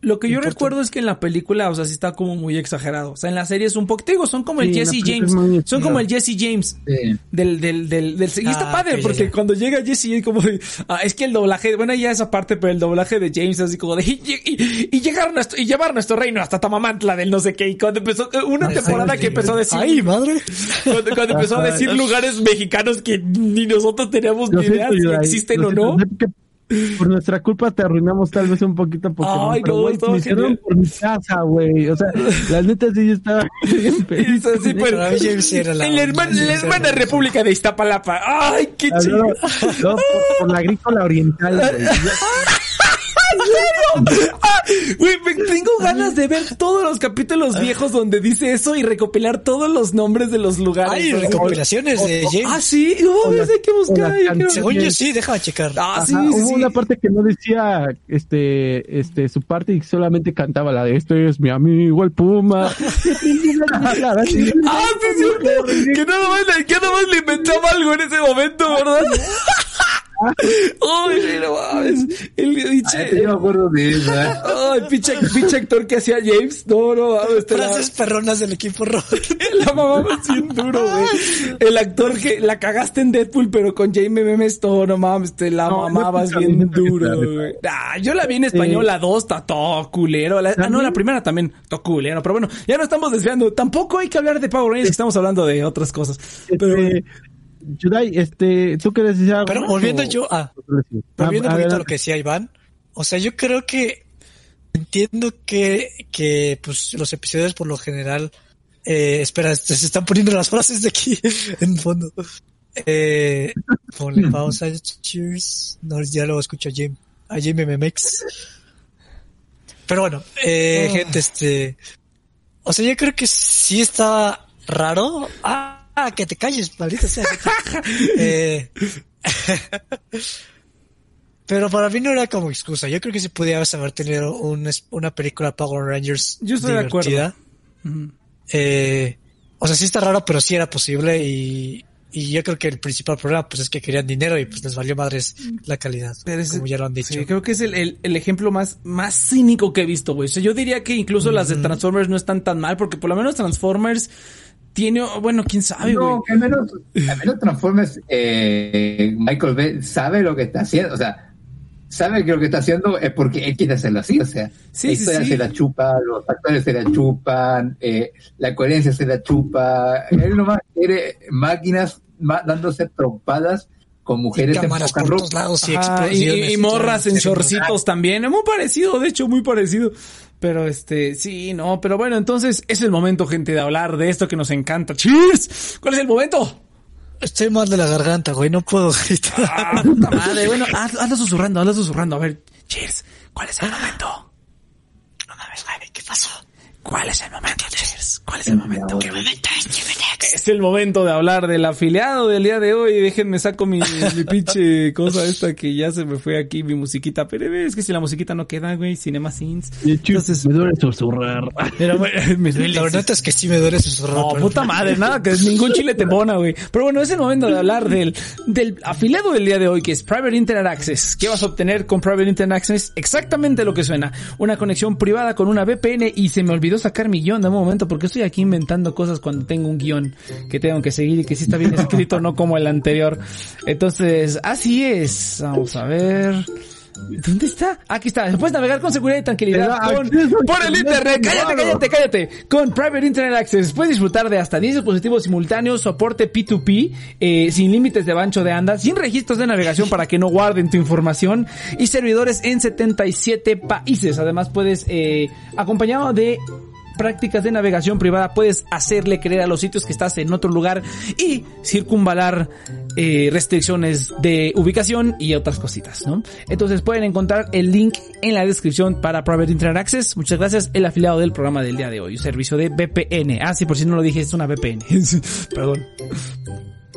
lo que yo
importa.
recuerdo es que en la película, o sea, sí está como muy exagerado. O sea, en la serie es un poco, te digo, son como el
Sí,
Jesse James,
muy
son como el. Jesse James.
Sí.
Del, del, del, del, y está
Ah,
padre, porque
ya.
cuando llega Jesse es como de, ah, es que el doblaje, bueno, ya esa parte, pero el doblaje de James así como de, y, y, y llegaron a nuestro, y llevar nuestro reino hasta Tamamantla del no sé qué, y cuando empezó, una temporada
sí,
que empezó a decir,
Ay, madre.
cuando, cuando empezó a decir lugares mexicanos que ni nosotros teníamos ni idea si existen o no.
por nuestra culpa te arruinamos tal vez un poquito Pokémon,
Ay,
pero
no,
güey,
estaba
me por mi casa, güey. O sea, la neta sí yo estaba bien
eso sí, pero-
la
en la, hermana, la República de Iztapalapa. Ay, qué chido.
no, no, por, por la agrícola oriental, güey.
ganas de ver todos los capítulos viejos donde dice eso y recopilar todos los nombres de los lugares.
Hay
O-
recopilaciones de James.
Ah, sí, no, sé qué
o
buscar. yo.
Según sí, déjame checar.
Ah, sí,
Ajá,
sí,
hubo
sí.
una parte que no decía este este su parte y solamente cantaba la de este es mi amigo el Puma.
Ah, sí, sí, que nada más, le- que nada más le inventaba algo en ese momento, ¿verdad? Ay, sí, no mames. El pinche,
Ay, yo me acuerdo de eso, ¿eh?
ay, pinche, pinche actor que hacía James. No, no mames. te la-
Frases perronas del equipo rojo.
La mamamos bien duro, güey. El actor que la cagaste en Deadpool, pero con Jamie Memes, todo, no mames, te la
No,
mamabas bien duro, güey. Ah, yo la vi en español, la dos, está todo culero. La- ah, no, la primera también, todo culero. Pero bueno, ya no estamos desviando. Tampoco hay que hablar de Power Rangers, que estamos hablando de otras cosas. Pero,
Este, Yudai, este, ¿tú quieres decir algo?
Pero volviendo
o-
yo a, volviendo un poquito a lo que decía Iván, o sea, yo creo que entiendo que, que pues los episodios por lo general, eh, espera, se están poniendo las frases de aquí en fondo. Eh, ponle pausa, cheers. No, ya lo escucho Jim. a Jimmy Memex. Pero bueno, eh,
Ah.
gente, este... O sea, yo creo que sí estaba raro. Ah, ah, que te calles, maldita sea. eh, pero para mí no era como excusa. Yo creo que sí podías haber tenido un- una película Power Rangers
Yo estoy de acuerdo.
divertida. Eh, o sea, sí está raro, pero sí era posible y, y yo creo que el principal problema pues es que querían dinero y pues les valió madres la calidad,
Pero es-
como ya lo han dicho.
Sí, creo que es el, el- el ejemplo más, más cínico que he visto, güey. O sea, yo diría que incluso las de Transformers no están tan mal, porque por lo menos Transformers tiene, bueno, quién sabe, güey.
No, que al menos, al menos Transformers, eh, Michael Bay sabe lo que está haciendo, o sea, sabe que lo que está haciendo es porque él quiere hacerlo así, o sea,
Sí,
la historia
sí.
se la chupa, los actores se la chupan, eh, la coherencia se la chupa, él nomás quiere máquinas dándose trompadas con mujeres en
Cámaras por todos lados y
Ajá, y,
explosiones.
y- y morras en shortcitos también. Muy parecido, de hecho, muy parecido. Pero este, sí, no, pero bueno, entonces es el momento, gente, de hablar de esto que nos encanta. ¡Cheers! ¿Cuál es el momento?
Estoy mal de la garganta, güey, no puedo gritar.
Ah, puta madre. Bueno, haz- hazlo susurrando, hazlo susurrando. A ver, cheers. ¿Cuál es el momento?
No mames, güey, ¿qué pasó?
¿Cuál es el momento, cheers? ¿Cuál es el momento? Es el momento de hablar del afiliado del día de hoy. Déjenme saco mi, mi pinche cosa esta que ya se me fue aquí, mi musiquita. Pero es que si la musiquita no queda, güey, Cinema Sins.
Entonces, me duele susurrar.
Pero bueno, me duele.
La verdad es que sí me duele susurrar.
No,
pero-
puta madre, nada, que ningún chile te pona, güey. Pero bueno, es el momento de hablar del, del afiliado del día de hoy, que es Private Internet Access. ¿Qué vas a obtener con Private Internet Access? Exactamente lo que suena. Una conexión privada con una VPN y se me olvidó sacar mi guion de un momento porque estoy aquí inventando cosas cuando tengo un guion que tengo que seguir y que sí está bien escrito, no como el anterior. Entonces, así es. Vamos a ver. ¿Dónde está? Aquí está. Puedes navegar con seguridad y tranquilidad con, por el internet. Cállate, cállate, cállate. Con Private Internet Access puedes disfrutar de hasta 10 dispositivos simultáneos, soporte P2P, eh, sin límites de ancho de anda, sin registros de navegación para que no guarden tu información y servidores en 77 países. Además puedes, eh, acompañado de prácticas de navegación privada puedes hacerle creer a los sitios que estás en otro lugar y circunvalar eh, restricciones de ubicación y otras cositas, ¿no? Entonces pueden encontrar el link en la descripción para Private Internet Access. Muchas gracias, el afiliado del programa del día de hoy, servicio de VPN. Ah, sí, por si no lo dije, es una VPN. Perdón.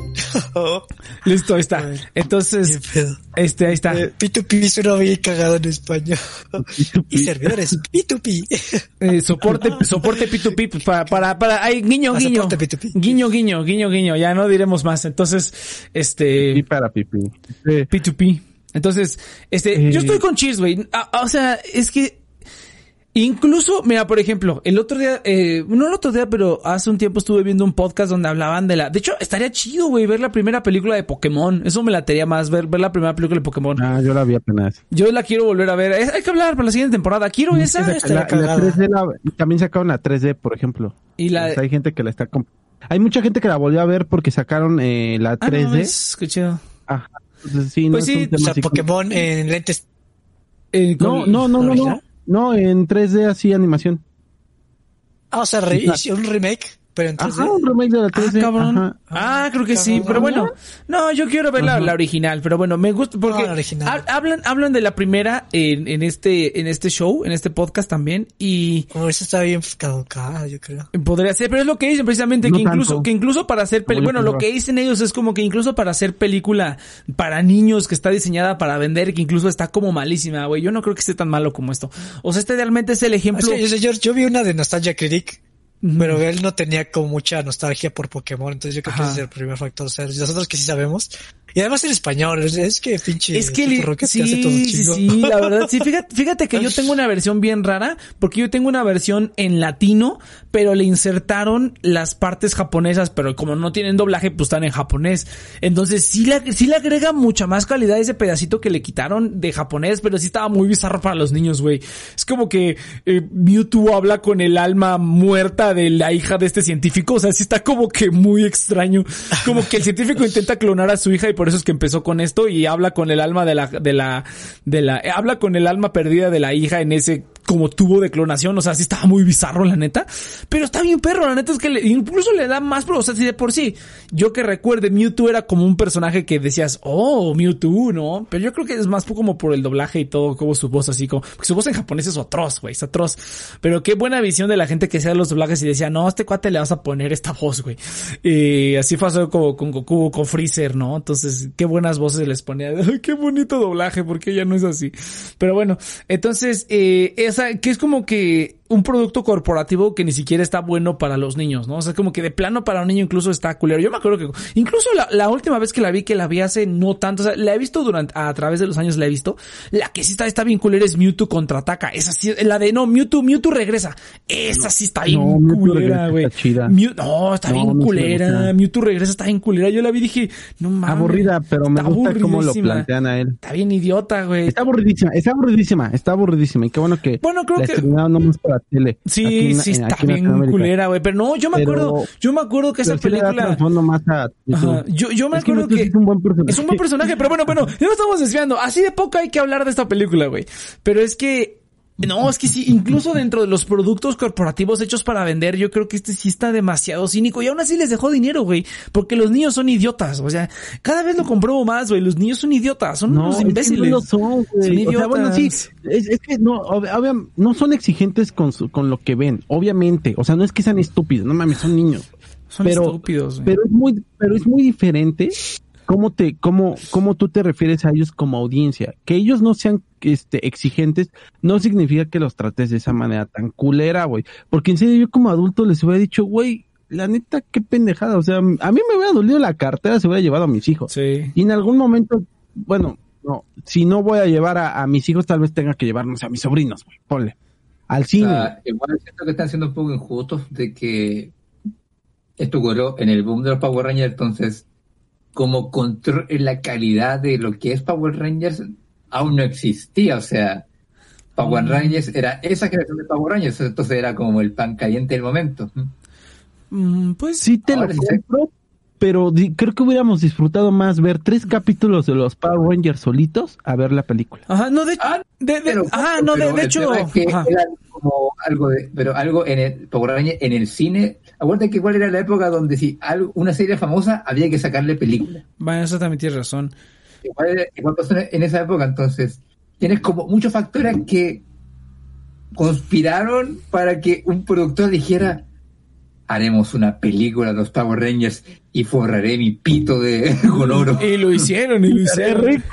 Listo, ahí está. Entonces, este, ahí está.
Eh, P2P suena bien cagado en español. y servidores P2P.
Eh, soporte, soporte P2P pues, para, para, para, ay, guiño,
Ah,
guiño.
soporte P2P.
Guiño, guiño, guiño, guiño. Ya no diremos más. Entonces, este,
para pipí. Eh,
P2P. Entonces, este,
Eh.
yo estoy con Cheers, güey. Ah, ah, o sea, es que, incluso, mira, por ejemplo, el otro día, eh, no el otro día, pero hace un tiempo estuve viendo un podcast donde hablaban de la, de hecho, estaría chido, güey, ver la primera película de Pokémon. Eso me latería más, ver, ver la primera película de Pokémon.
ah, yo la vi apenas.
Yo la quiero volver a ver. Es- hay que hablar para la siguiente temporada. Quiero esa.
La, la
cagada.
3D la- y también sacaron la 3D, por ejemplo.
Y la,
sea, hay gente que la está... Hay mucha gente que la volvió a ver porque sacaron eh, la
Ah, no
3D.
mames, qué chido.
Ajá. Entonces, sí, no
Pues
es
sí,
un tema
O sea,
así como-
Pokémon en lentes.
Eh,
no, no, no, no. No, en 3D así animación.
Ah, o sea, re- un remake, pero en 3D.
Ajá, un remake de la
Ah,
3D.
cabrón.
Ajá.
Ah, creo que sí, pero bueno. No, yo quiero ver la, la original, pero bueno, me gusta porque
No, la original.
ha- hablan hablan de la primera en, en este en este show, en este podcast también y
Como eso está bien caducada, yo creo.
podría ser, pero es lo que dicen precisamente
No
que incluso
tanto.
que incluso para hacer peli- bueno, lo que dicen ellos es como que incluso para hacer película para niños que está diseñada para vender, que incluso está como malísima, güey. Yo no creo que esté tan malo como esto. O sea, este realmente es el ejemplo
Ah, sí, yo, yo, yo vi una de Nostalgia Critic, pero él no tenía como mucha nostalgia por Pokémon, entonces yo creo que ese es el primer factor. O sea, nosotros que sí sabemos. Y además en español, es, es que pinche.
Es que
Tipo Rocket te
sí,
hace todo
sí, la verdad, sí, fíjate, fíjate que yo tengo una versión bien rara, porque yo tengo una versión en latino, pero le insertaron las partes japonesas, pero como no tienen doblaje, pues están en japonés. Entonces sí le, sí le agrega mucha más calidad ese pedacito que le quitaron de japonés, pero sí estaba muy bizarro para los niños, güey. Es como que eh, Mewtwo habla con el alma muerta de la hija de este científico, o sea, sí está como que muy extraño. Como que el científico intenta clonar a su hija y por eso es que empezó con esto y habla con el alma de la, de la, de la, eh, habla con el alma perdida de la hija en ese como tubo de clonación, o sea, sí estaba muy bizarro, la neta, pero está bien perro, la neta es que le- incluso le da más, pro- o sea, si de por sí, yo que recuerde, Mewtwo era como un personaje que decías, oh, Mewtwo, ¿no? Pero yo creo que es más como por el doblaje y todo, como su voz así, como, porque su voz en japonés es atroz, güey, es atroz, pero qué buena visión de la gente que hacía los doblajes y decía, no, a este cuate le vas a poner esta voz, güey, y así pasó como con Goku, con Freezer, ¿no? Entonces, qué buenas voces les ponía, qué bonito doblaje, porque ya no es así, pero bueno, entonces, eh, esa, que es como que un producto corporativo que ni siquiera está bueno para los niños, ¿no? O sea, como que de plano para un niño incluso está culero. Yo me acuerdo que, incluso la, la última vez que la vi, que la vi hace no tanto, o sea, la he visto durante, a través de los años la he visto. La que sí está, está bien culera es Mewtwo contraataca. Esa sí, la de no, Mewtwo, Mewtwo regresa. Esa sí está bien
No,
culera, güey. no, está
No,
bien
no
culera. Mewtwo regresa, está bien culera. Yo la vi y dije, no mames.
Aburrida, pero me gusta cómo lo plantean a él.
Está bien idiota, güey.
Está aburridísima, está aburridísima, está aburridísima. Y qué bueno que
Bueno, creo
la
que-
para tele.
Sí,
aquí
sí
en-
está bien culera, güey. Pero no, yo me
Pero-
acuerdo, yo me acuerdo que esa película.
trasfondo más a
Ajá, Yo, yo me
Es que
acuerdo que,
sí es un buen personaje.
es un buen personaje, pero bueno, bueno, ya nos estamos desviando. Así de poco hay que hablar de esta película, güey. Pero es que, no, es que sí, incluso dentro de los productos corporativos hechos para vender, yo creo que este sí está demasiado cínico y aún así les dejó dinero, güey. Porque los niños son idiotas, o sea, cada vez lo compruebo más, güey. Los niños son idiotas, son
No,
unos imbéciles.
no lo son, güey.
Son
O sea, bueno, sí,
idiotas.
es, es que no, obvia- no son exigentes con, su- con lo que ven, obviamente. O sea, no es que sean estúpidos, no mames, son niños.
Son
pero-
estúpidos, güey.
Pero es muy, pero es muy diferente cómo te, cómo, cómo tú te refieres a ellos como audiencia. Que ellos no sean este exigentes no significa que los trates de esa manera tan culera, güey. Porque en serio, yo como adulto les hubiera dicho, güey, la neta, qué pendejada. O sea, a mí me hubiera dolido la cartera, se hubiera llevado a mis hijos.
Sí.
Y en algún momento, bueno, no, si no voy a llevar a, a mis hijos, tal vez tenga que llevarnos a mis sobrinos, güey, ponle. Al
O
cine.
sea, igual siento que están siendo un poco injustos de que esto ocurrió en el boom de los Power Rangers, entonces como control en la calidad de lo que es Power Rangers aún no existía, o sea, Power Rangers era esa generación de Power Rangers, entonces era como el pan caliente del momento.
Mm, pues
sí te lo
ahora sí.
compro, pero creo que hubiéramos disfrutado más ver tres capítulos de los Power Rangers solitos a ver la película.
Ajá, no, de,
Ah,
de, de-
Pero,
ajá, no, de, de hecho,
es que
ajá.
era como algo de, pero algo en el Power Rangers, en el cine, acuérdate que igual era la época donde si algo, una serie famosa había que sacarle película.
Bueno, eso también tienes razón.
Igual, igual pasó en en esa época, entonces tienes como muchos factores que conspiraron para que un productor dijera haremos una película de los Power Rangers y forraré mi pito de con oro.
Y lo hicieron, y lo hicieron.
rico.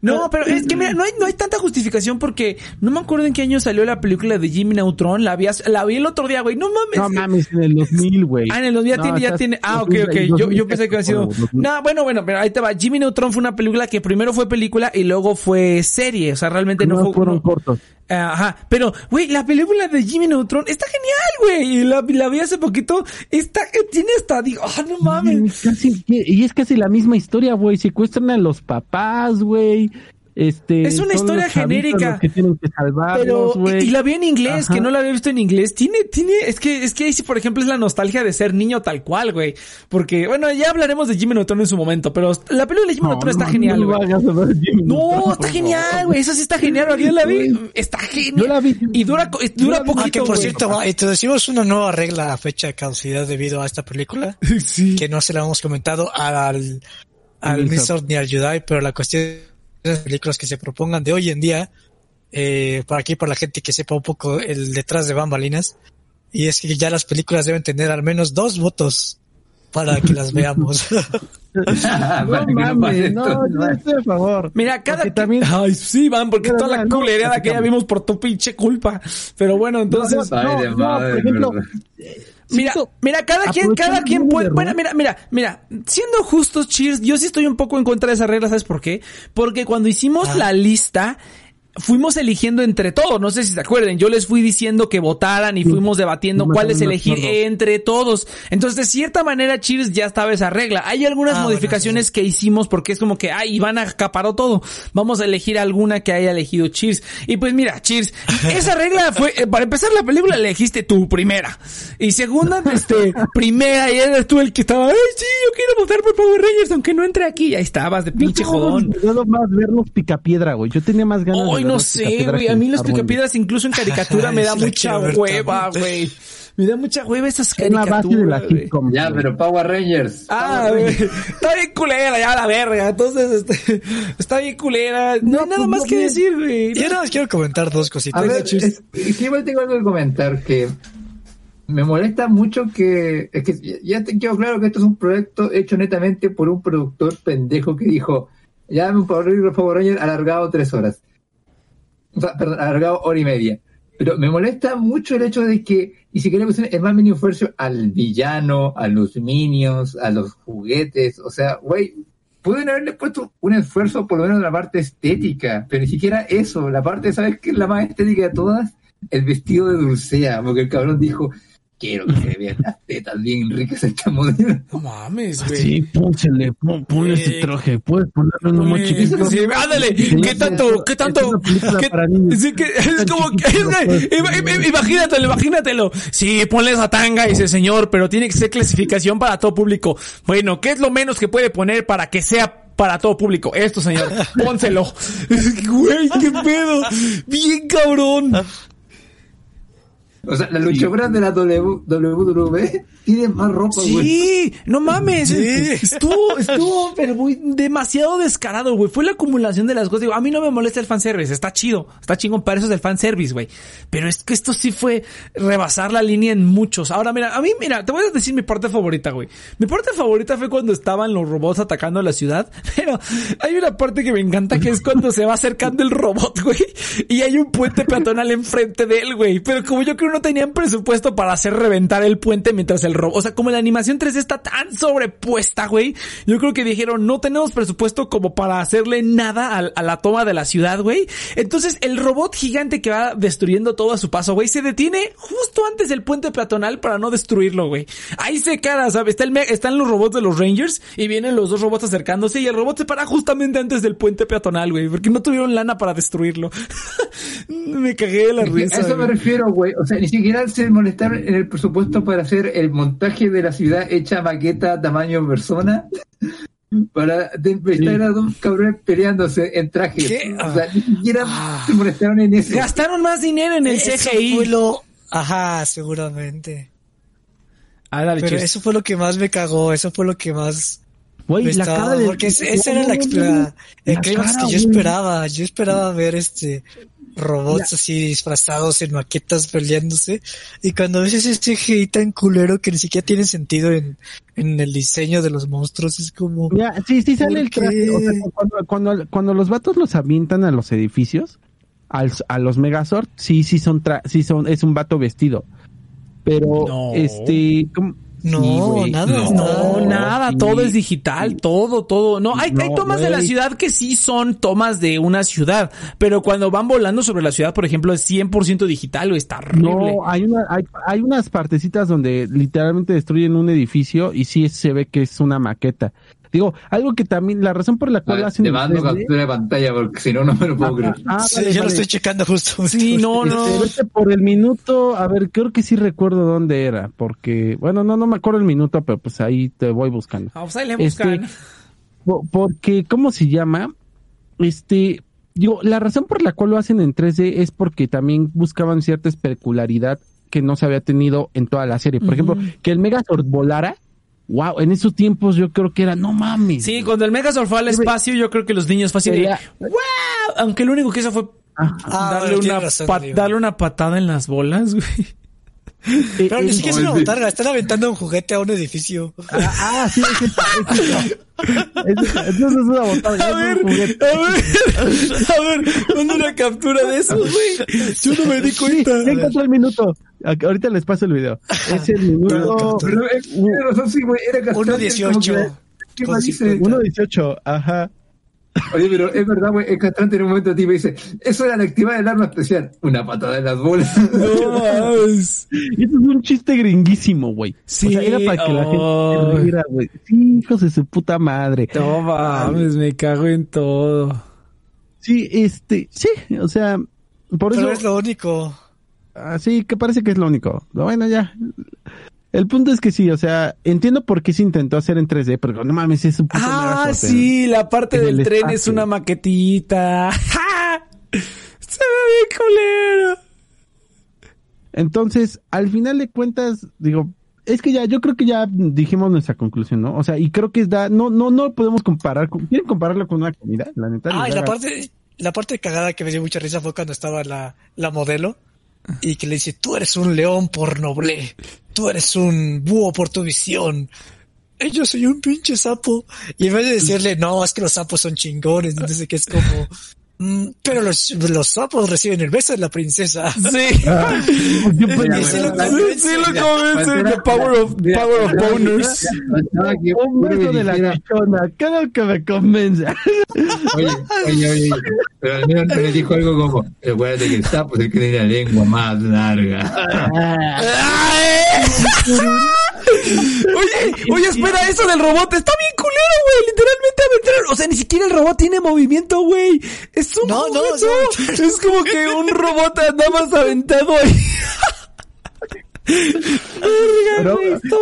No, pero es que mira, no hay, no hay tanta justificación porque no me acuerdo en qué año salió la película de Jimmy Neutron. La vi, la vi el otro día, güey. No mames.
No mames, en el 2000, güey.
Ah, en el 2000 ya
No,
tiene, ya
estás-
tiene. Ah, ok,
2000,
ok. Yo, yo pensé que había sido.
2000.
No, bueno, bueno, pero ahí te va. Jimmy Neutron fue una película que primero fue película y luego fue serie. O sea, realmente no,
No
fue.
fueron
no-
cortos.
Ajá, pero, güey, la película de Jimmy Neutron está genial, güey. Y la, la vi hace poquito. Está, tiene hasta, digo, ah, no mames.
Casi, y es casi la misma historia, güey. Secuestran a los papás, güey. Este,
Es una historia genérica.
que tienen que
Pero,
güey.
y, y la vi en inglés,
Ajá.
que no la había visto en inglés. Tiene, tiene, es que, es que ahí sí, por ejemplo, es la nostalgia de ser niño tal cual, güey. Porque, bueno, ya hablaremos de Jimmy Neutron en su momento, pero la película de Jimmy
No,
Neutron está
no,
genial, güey. No,
Neutron,
está genial, güey. Esa sí está genial. güey. Yo la vi. Está genial.
Yo la vi.
Y dura, dura
vi.
Ah, que
poquito,
por
güey.
cierto, va, introducimos una nueva regla a fecha de caducidad debido a esta película,
Sí.
que no se la hemos comentado al, al
Al
Mr. ni al Yudai, pero la cuestión de las películas que se propongan de hoy en día, eh, por aquí, para la gente que sepa un poco el detrás de bambalinas, y es que ya las películas deben tener al menos dos votos para que las veamos.
No
no
mames,
esto.
no, no estoy a favor.
Mira, cada
también
Ay, sí, van, porque toda la
no, no,
culereada que ya vimos por tu pinche culpa. Pero bueno, entonces.
No,
Ay, de
no,
madre,
por ejemplo,
verdad.
Mira, mira, cada quien, cada quien puede, bueno, mira, mira, mira, siendo justos, Cheers, yo sí estoy un poco en contra de esa regla, ¿sabes por qué? Porque cuando hicimos
Ah.
la lista, fuimos eligiendo entre todos, no sé si se acuerden, yo les fui diciendo que votaran y fuimos debatiendo
No
cuáles elegir entre todos. Entonces, de cierta manera, Cheers ya estaba esa regla. Hay algunas
Ah, bueno,
modificaciones que hicimos porque es como que, ay, Iván acaparó todo. Vamos a elegir alguna que haya elegido Cheers. Y pues mira, Cheers, esa regla fue, eh, para empezar la película elegiste tu primera. Y segunda, este, primera, y eres tú el que estaba, ay, sí, yo quiero votar por Power Rangers, aunque no entre aquí. Y ahí estabas de pinche
Yo
jodón.
estaba más ver los picapiedra, güey. Yo tenía más ganas
Ay, Ay, no sé, güey. A mí los picapiedras, incluso en caricatura, me da mucha hueva, güey. Me da mucha hueva esas caricaturas.
la base de la Ya, pero Power Rangers.
Ah, güey. Está bien culera, ya la verga. Entonces, este, está bien culera. No, hay nada pues, más que decir, güey.
Yo nada más quiero comentar dos cositas.
A ver, es, igual tengo algo que comentar que me molesta mucho que, es que ya te quiero claro que esto es un proyecto hecho netamente por un productor pendejo que dijo, ya un Power Ranger alargado tres horas. Perdón, alargado hora y media. Pero me molesta mucho el hecho de que ni siquiera el más mínimo esfuerzo al villano, a los minions, a los juguetes. O sea, güey, pueden haberle puesto un esfuerzo por lo menos en la parte estética, pero ni siquiera eso. La parte, ¿sabes qué es la más estética de todas? El vestido de Dulcea, porque el cabrón dijo, quiero que se vean las tetas bien ricas esta modelo.
No mames, güey.
Sí, pónsele, pon, pon ese traje, puedes ponerlo uno más chiquito.
Sí, ándale, ¿qué tanto, qué tanto? ¿Qué, sí, que, es como que, es, imagínatelo, imagínatelo. Sí, ponle esa tanga, dice señor, pero tiene que ser clasificación para todo público. Bueno, ¿qué es lo menos que puede poner para que sea para todo público. Esto, señor, pónselo. Güey, qué pedo. Bien cabrón.
O sea, la luchadora de la WWE tiene más ropa, güey.
Sí, no mames. Estuvo, estuvo, pero muy demasiado descarado, güey. Fue la acumulación de las cosas. Digo, a mí no me molesta el fanservice. Está chido. Está chingón para eso es el fanservice, güey. Pero es que esto sí fue rebasar la línea en muchos. Ahora, mira, a mí, mira, te voy a decir mi parte favorita, güey. Mi parte favorita fue cuando estaban los robots atacando la ciudad. Pero hay una parte que me encanta que es cuando se va acercando el robot, güey. Y hay un puente peatonal enfrente de él, güey. Pero como yo creo no tenían presupuesto para hacer reventar el puente mientras el robot, o sea, como la animación 3D está tan sobrepuesta, güey, yo creo que dijeron, no tenemos presupuesto como para hacerle nada a, la toma de la ciudad, güey. Entonces, el robot gigante que va destruyendo todo a su paso, güey, se detiene justo antes del puente peatonal para no destruirlo, güey. Ahí se queda, ¿sabes? Está el están los robots de los Rangers y vienen los dos robots acercándose y el robot se para justamente antes del puente peatonal, güey, porque no tuvieron lana para destruirlo. me cagué de la risa.
A eso me refiero, güey. O sea, ni siquiera se molestaron en el presupuesto para hacer el montaje de la ciudad hecha maqueta tamaño persona para estar a dos cabrones peleándose en trajes. O sea, ni siquiera ah. se molestaron en eso.
Gastaron más dinero en el CGI.
Ajá, seguramente.
Ah, dale,
Pero eso fue lo que más me cagó, eso fue lo que más...
Güey, la cara de...
Porque esa era la, la, el que yo esperaba. Yo esperaba ver este robots así disfrazados en maquetas peleándose. Y cuando ves ese CGI tan culero que ni siquiera tiene sentido en, en el diseño de los monstruos, es como.
Sí, sí sale el traje. O sea, cuando, cuando, cuando, los vatos los avientan a los edificios, al, a los Megazord, sí, sí son, tra sí son, es un vato vestido. Pero, este, ¿cómo?
No, nada.
No, nada, todo es digital, todo, todo. No, hay, hay tomas de la ciudad que sí son tomas de una ciudad, pero cuando van volando sobre la ciudad, por ejemplo, es 100% digital o está horrible.
No, hay, una, hay, hay unas partecitas donde literalmente destruyen un edificio y sí se ve que es una maqueta. Digo, algo que también, la razón por la cual hacen.
Te mando captura de pantalla porque si no, no me lo puedo creer.
Ah, sí, yo lo estoy checando justo.
Sí, no, no.
Este, por el minuto, a ver, creo que sí recuerdo dónde era, porque, bueno, no, no me acuerdo el minuto, pero pues ahí te voy buscando.
Ah, pues ahí le buscan. Este,
porque, ¿cómo se llama? Este, digo, la razón por la cual lo hacen en 3D es porque también buscaban cierta especularidad que no se había tenido en toda la serie. Por ejemplo, que el Megazord volara wow, en esos tiempos yo creo que era, no mames.
Sí, cuando el Megazord fue al espacio, yo creo que los niños fácil wow, aunque lo único que hizo fue ah, darle, una darle una patada en las bolas, güey.
Pero ni siquiera es una botarga, están aventando un juguete a un edificio.
Ah, ah sí, es eso. Eso es una botarga.
A ver, a ver, a ver, manda una captura de eso, güey. Yo no me di cuenta.
Sí, encontré el minuto. Ahorita les paso el video. Es el minuto.
Pero, pero, sí, güey, era
1.18.
1.18, ajá.
Oye, pero es verdad, güey, es castrante en un momento tipo dice, eso era la actividad del arma especial. Una patada en las bolas.
No, es... Esto es un chiste gringuísimo, güey.
Sí.
O sea, era para que la gente se riera, güey. Sí, hijos de su puta madre.
No mames, me cago en todo.
Sí, este, sí, o sea, por
pero
eso...
es lo único.
Ah, sí, que parece que es lo único. Bueno, ya. El punto es que sí, o sea, entiendo por qué se intentó hacer en 3D, pero no mames, es un
Ah, sí, la parte del tren es una maquetita. Se ve bien culero.
Entonces, al final de cuentas, digo, es que ya, yo creo que ya dijimos nuestra conclusión, ¿no? O sea, y creo que es da, no, no, no podemos comparar, con- ¿quieren compararlo con una comida? La neta.
Ah, y la parte, la parte cagada que me dio mucha risa fue cuando estaba la, la modelo y que le dice, tú eres un león por noble, tú eres un búho por tu visión. Y yo soy un pinche sapo. Y en vez de decirle, no, es que los sapos son chingones, entonces que es como, "Mm, pero los, los sapos reciben el beso de la princesa.
Sí.
Yo pensé-
Y sí lo convence.
Sí, lo convence. The power of, power of boners.
Un beso de la gachona, cada que me convenza.
Oye, oye, oye, pero al menos me dijo algo como, acuérdate que el sapo que tiene la lengua más larga.
Oye, oye, espera, eso del robot está bien culero, güey. Literalmente aventaron. O sea, ni siquiera el robot tiene movimiento, güey. Es un
No, no,
juguete.
o sea,
Es como que un robot nada más aventado ahí. Verga,
Pero,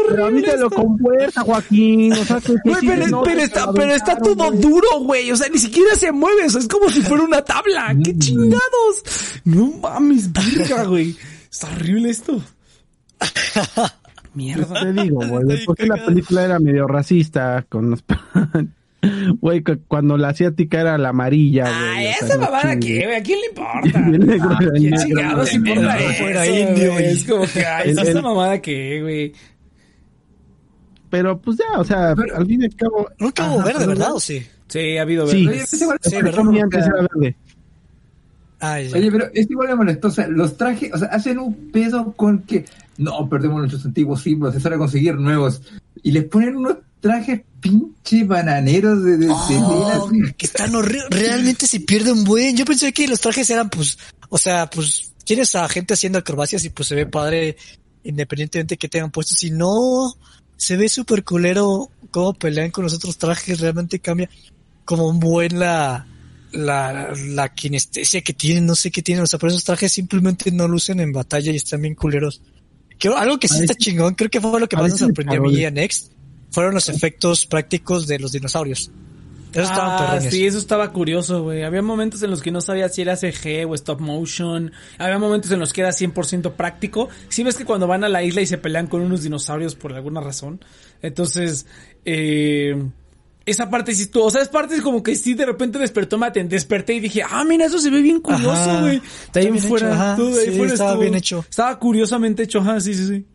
pero a mí te lo compuesta, Joaquín. O sea, que,
pero, está, pero está todo duro, güey. O sea, ni siquiera se mueve. O sea, es como si fuera una tabla. ¡Qué chingados! No mames, verga, güey. Está horrible esto. Mierda.
Te digo, güey,
Estoy
después que la película era medio racista con los... Güey, cu- cuando la asiática era la amarilla, güey. Sea,
esa mamada qué, güey. ¿A quién le importa?
El
¿Quién chingados importa
fuera indio, güey.
Es como que, ay, esa mamada qué, güey.
Pero pues ya, o sea,
Pero-
al fin y al cabo...
Nunca hubo verde,
pero-
¿verdad? ¿O sí?
Sí, ha habido
Sí,
Oye, es igual-
Sí,
el
¿verdad?
Tommy antes era verde.
Ay, ya.
Oye, pero es igual de molesto. O sea, los trajes, o sea, hacen un pedo con que no perdemos nuestros antiguos símbolos, es hora de conseguir nuevos. Y les ponen unos trajes pinche bananeros de,
Oh,
así.
que están horribles. Realmente se pierde un buen. Yo pensé que los trajes eran, pues, o sea, pues, tienes a gente haciendo acrobacias y pues se ve padre independientemente que tengan puestos. Si no, se ve súper culero cómo pelean con los otros trajes. Realmente cambia como un buen la, la, la kinestesia que tienen. No sé qué tienen. O sea, por esos trajes simplemente no lucen en batalla y están bien culeros. Algo que sí está chingón, creo que fue lo que más nos sorprendió a
me
mí a Next, fueron los efectos prácticos de los dinosaurios. Estaban
Ah, sí, eso estaba curioso, güey. Había momentos en los que no sabía si era CG o stop motion. Había momentos en los que era 100% práctico. Si ves que cuando van a la isla y se pelean con unos dinosaurios por alguna razón. Entonces, eh, esa parte sí estuvo, o sea, es parte como que sí de repente despertó, me aten- desperté y dije, ah, mira, eso se ve bien curioso, güey. De ahí
Está
en
bien
fuera,
hecho, ajá.
todo de ahí
Sí,
fuera
estaba
estuvo-
bien hecho.
Estaba curiosamente hecho, ajá, sí, sí, sí.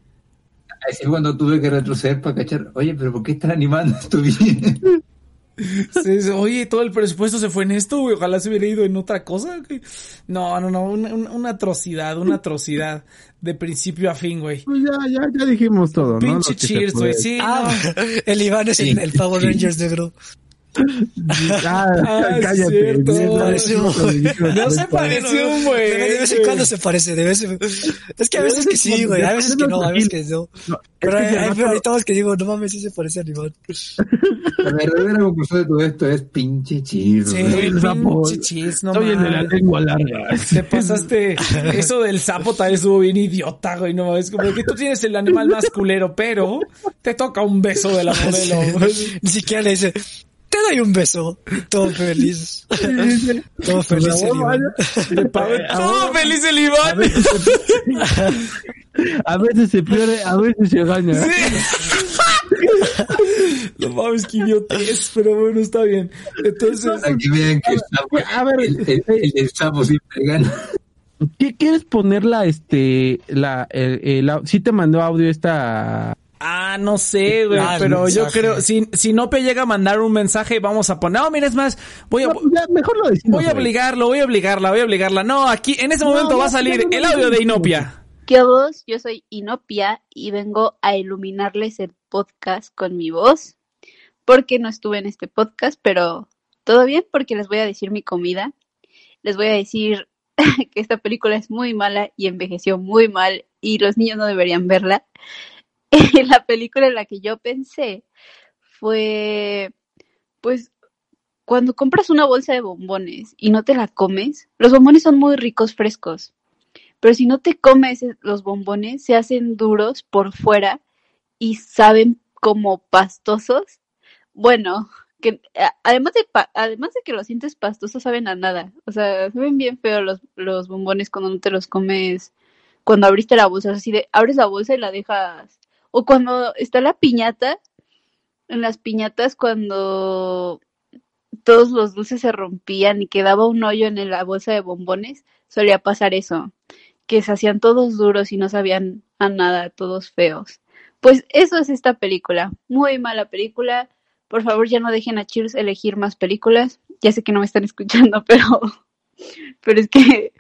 Ahí sí cuando tuve que retroceder para cachar, oye, pero ¿por qué están animando esto bien?
Sí, sí, Oye, todo el presupuesto se fue en esto, güey. Ojalá se hubiera ido en otra cosa. güey. No, no, no. Una, una- una atrocidad, una atrocidad. De principio a fin, güey.
Pues ya, ya, ya dijimos todo, ¿no?
Pinche
que se
cheers, güey. Sí,
Ah,
no.
el Iván es el, el Power Rangers negro.
Ah,
Ah,
cállate.
cierto.
Se pareció,
no,
güey.
No se pareció un güey.
De, de vez en cuando se parece, de vez en... Es que a veces que sí, güey, a veces que no, a veces que no. Pero hay, hay perritos que digo, no mames, sí se parece al Iván.
La verdadera conclusión de todo esto es pinche chido.
Sí,
el sapo.
pinche cheers, no
Soy el de la
mames.
lengua larga.
Te pasaste. Eso del sapo tal vez estuvo bien idiota, güey. No es como que tú tienes el animal más culero, pero te toca un beso de la modelo.
Ni siquiera le dice, te doy un beso. Todo feliz. Todo feliz el Iván.
Todo feliz el Iván.
A veces se pierde, a veces se gana.
No mames, qué idiotez, pero bueno, está bien. Entonces,
Para que vean que el sapo,
A ver,
el, el- el del sapo siempre gana.
¿qué quieres poner la, este, la, el, el sí te mandó audio esta,
ah, no sé, güey,
Ah,
pero yo creo, si, si Nope llega a mandar un mensaje, vamos a poner, no, mira, es más, voy a,
No, ya, mejor lo decimos.
voy a obligarlo, voy a obligarla, voy a obligarla. No, aquí, en ese momento
no,
va a salir
no, no,
el audio de
no.
Inopia.
¿Qué vos? Yo soy Inopia y vengo a iluminarles el podcast con mi voz, porque no estuve en este podcast, pero todo bien porque les voy a decir mi comida. Les voy a decir que esta película es muy mala y envejeció muy mal y los niños no deberían verla. la película en la que yo pensé fue, pues, cuando compras una bolsa de bombones y no te la comes, los bombones son muy ricos frescos. Pero si no te comes los bombones, se hacen duros por fuera y saben como pastosos. Bueno, que además de además de que los sientes pastosos saben a nada. O sea, saben bien feo los, los bombones cuando no te los comes, cuando abriste la bolsa, así de abres la bolsa y la dejas. O cuando está la piñata, en las piñatas cuando todos los dulces se rompían y quedaba un hoyo en la bolsa de bombones, solía pasar eso, que se hacían todos duros y no sabían a nada, todos feos. Pues eso es esta película, muy mala película. Por favor, ya no dejen a Cheers elegir más películas. Ya sé que no me están escuchando, pero pero es que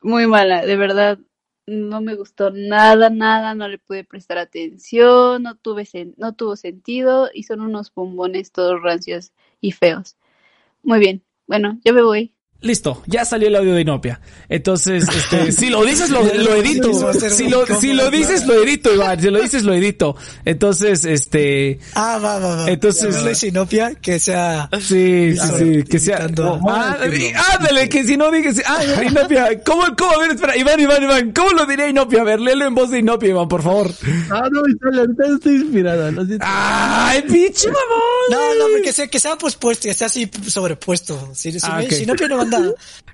muy mala, de verdad. No me gustó nada, nada, no le pude prestar atención, no tuve sen- no tuvo sentido y son unos bombones todos rancios y feos. Muy bien. Bueno, yo me voy.
Listo, ya salió el audio de Inopia. Entonces, este, si lo dices, lo, lo edito. Si lo, si lo dices, lo edito, Iván. Si lo dices, lo edito. Entonces, este,
Ah, va, va, va.
Entonces-
No le sinopia que sea.
sí, sí, sí, que sea. Ah, ándale, que si no digas, ah, Inopia, ¿cómo, cómo, a ver, espera, Iván, Iván, Iván, ¿cómo lo diría Inopia? A ver, léelo en voz de Inopia, Iván, por favor.
Ah, no, ahorita no estoy inspirada. Lo siento.
Ay, pinche mamón.
No, no, porque sea, que sea pospuesto, que sea así sobrepuesto. Si, si,
Ah,
sinopia no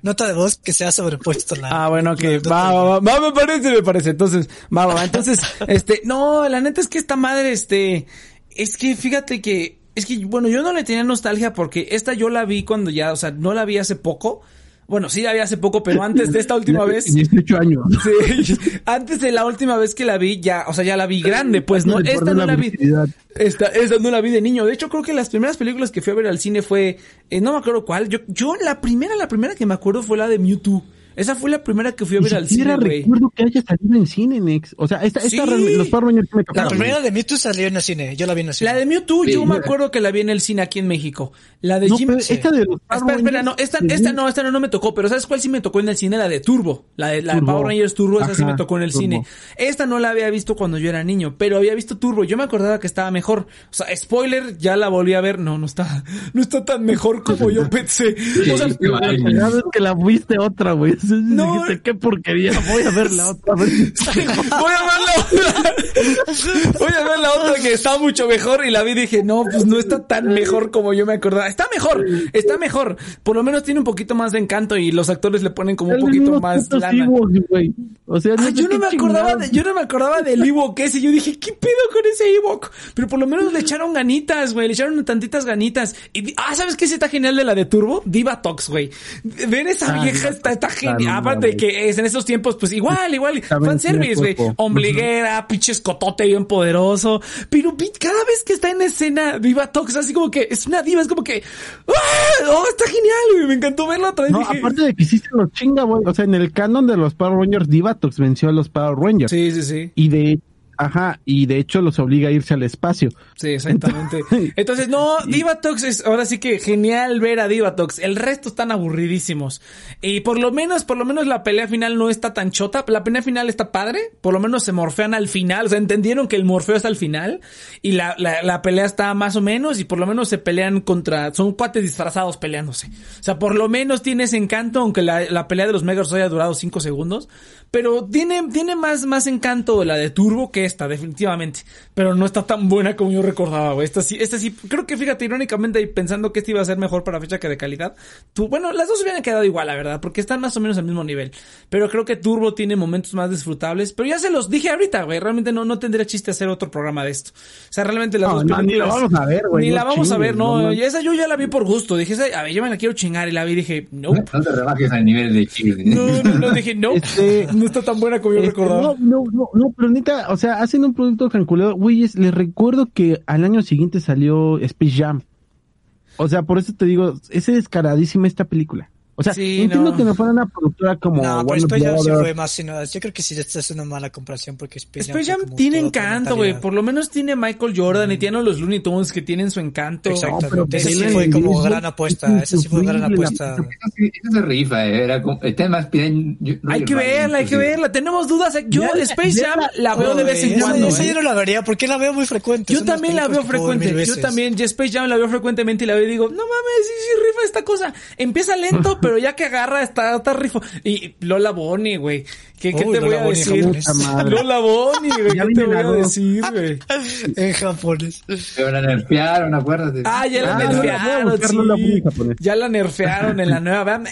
nota de voz, que sea sobrepuesto. La,
Ah, bueno, que
nota
va, va, va, va, me parece, me parece. Entonces, va, va, va. Entonces, este, no, la neta es que esta madre, este, es que fíjate que, es que, bueno, yo no le tenía nostalgia porque esta yo la vi cuando ya, o sea, no la vi hace poco. Bueno, sí la vi hace poco, pero antes de esta última vez.
18 años.
Sí, antes de la última vez que la vi, ya, o sea, ya la vi grande, pues no, esta no la vi. Esta, esta no la vi de niño. De hecho, creo que las primeras películas que fui a ver al cine fue, eh, no me acuerdo cuál. Yo, yo la primera, la primera que me acuerdo fue la de Mewtwo. Esa fue la primera que fui a
Ni
ver al cine, güey.
recuerdo que haya salido en cine, Nex. O sea, esta, esta
Sí.
los Power Rangers me
La
tocaron.
primera de Mewtwo salió en el cine, yo la vi en el cine.
La de Mewtwo,
Sí,
yo me acuerdo que la vi en el cine aquí en México. La de
No,
Jim...
pero esta de los Power
Espera, espera, no, esta, esta no, esta no, no me tocó, pero ¿sabes cuál sí me tocó en el cine? La de Turbo. La de la de
Turbo.
Power Rangers Turbo, esa sí me tocó en el
Turbo.
cine. Esta no la había visto cuando yo era niño, pero había visto Turbo. Yo me acordaba que estaba mejor. O sea, spoiler, ya la volví a ver. No, no está, no está tan mejor como yo pensé. O sea,
que la viste otra, güey.
No.
Dijiste, qué porquería. Voy a ver la otra vez.
Voy a ver la otra. Voy a ver la otra que está mucho mejor y la vi y dije, no, pues no está tan mejor como yo me acordaba. Está mejor, está mejor. Por lo menos tiene un poquito más de encanto y los actores le ponen como un poquito más lana.
O sea,
Ah, yo no me acordaba de, yo no me acordaba del Ewok ese. Yo dije, ¿qué pedo con ese Ewok? Pero por lo menos le echaron ganitas, güey. Le echaron tantitas ganitas. Y, ah, ¿sabes qué sí está genial de la de Turbo? Diva Tox, güey. Ver esa
Ah,
vieja está, está
Claro,
Aparte que es en esos tiempos, pues igual, igual. Fanservice, güey.
cuerpo.
Ombliguera, pinche escotote bien poderoso. Pero cada vez que está en escena Diva Tox, así como que es una diva, es como que, ¡ah! ¡Oh, está genial, güey! Me encantó verla otra vez.
No,
dije,
aparte de que sí se los chinga, güey. O sea, en el canon de los Power Rangers, Divatox venció a los Power Rangers.
sí, sí, sí.
Y de, ajá, y de hecho los obliga a irse al espacio.
Sí, exactamente. Entonces, no, Divatox es ahora sí que genial ver a Divatox. El resto están aburridísimos. Y por lo menos, por lo menos la pelea final no está tan chota. La pelea final está padre. Por lo menos se morfean al final. O sea, entendieron que el morfeo es al final. Y la, la, la pelea está más o menos. Y por lo menos se pelean contra, son cuates disfrazados peleándose. O sea, por lo menos tiene ese encanto, aunque la, la pelea de los Megas haya durado 5 segundos. Pero tiene, tiene más, más encanto la de Turbo que esta, definitivamente. Pero no está tan buena como yo recordaba, güey. Esta sí, esta sí, creo que fíjate, irónicamente, y pensando que esta iba a ser mejor para fecha que de calidad. Tú, bueno, las dos hubieran quedado igual, la verdad, porque están más o menos al mismo nivel. Pero creo que Turbo tiene momentos más disfrutables. Pero ya se los dije ahorita, güey. Realmente no, no tendría chiste hacer otro programa de esto. O sea, realmente las
No,
dos
no, ni
películas.
la vamos a ver, güey,
Ni
no
la vamos a ver, no.
no, no.
y esa yo ya la vi por gusto. Dije, esa- a ver, yo me la quiero chingar y la vi y dije, no.
No te rebajes al nivel de Chile.
No, no, no, dije, no.
Este-
no está tan buena como yo
Este,
recordaba.
no, no, no, no, pero neta, o sea, hacen un producto calculado. Güey, es- les recuerdo que al año siguiente salió Space Jam. O sea, por eso te digo, es descaradísima esta película. O sea,
Sí,
entiendo
no.
que no fuera una productora como
No, pero Space Jam sí fue más, sino, yo creo que sí esta es una mala comparación porque Space Jam,
Space tiene encanto, güey. Por lo menos tiene Michael Jordan y tiene a los Looney Tunes que tienen su encanto.
Exacto.
pero
Ese sí fue como gran apuesta, ese sí fue gran apuesta.
eso se rifa, eh, era como, está más bien. yo-
Hay que verla, hay que verla. Tenemos dudas. Yo
Ya,
Space Jam
la-
la veo de vez en
Esa-
cuando.
esa
¿eh?
yo no la vería porque la veo muy frecuente.
Yo también la veo frecuente. Yo también, Space Jam la veo frecuentemente y la veo y digo, no mames, sí, sí, rifa esta cosa. Empieza lento, pero ya que agarra está, está rifo. Y Lola Bonnie, güey. ¿Qué, qué te voy
Lola
a
Bunny
decir? Lola Bonnie, güey.
Ya
¿Qué te voy a decir, güey?
En japonés.
Pero la nerfearon, acuérdate.
Ah, ya la
Ah, voy a
nerfearon,
voy
sí.
japonés.
Ya la nerfearon en la nueva. Vean, eh,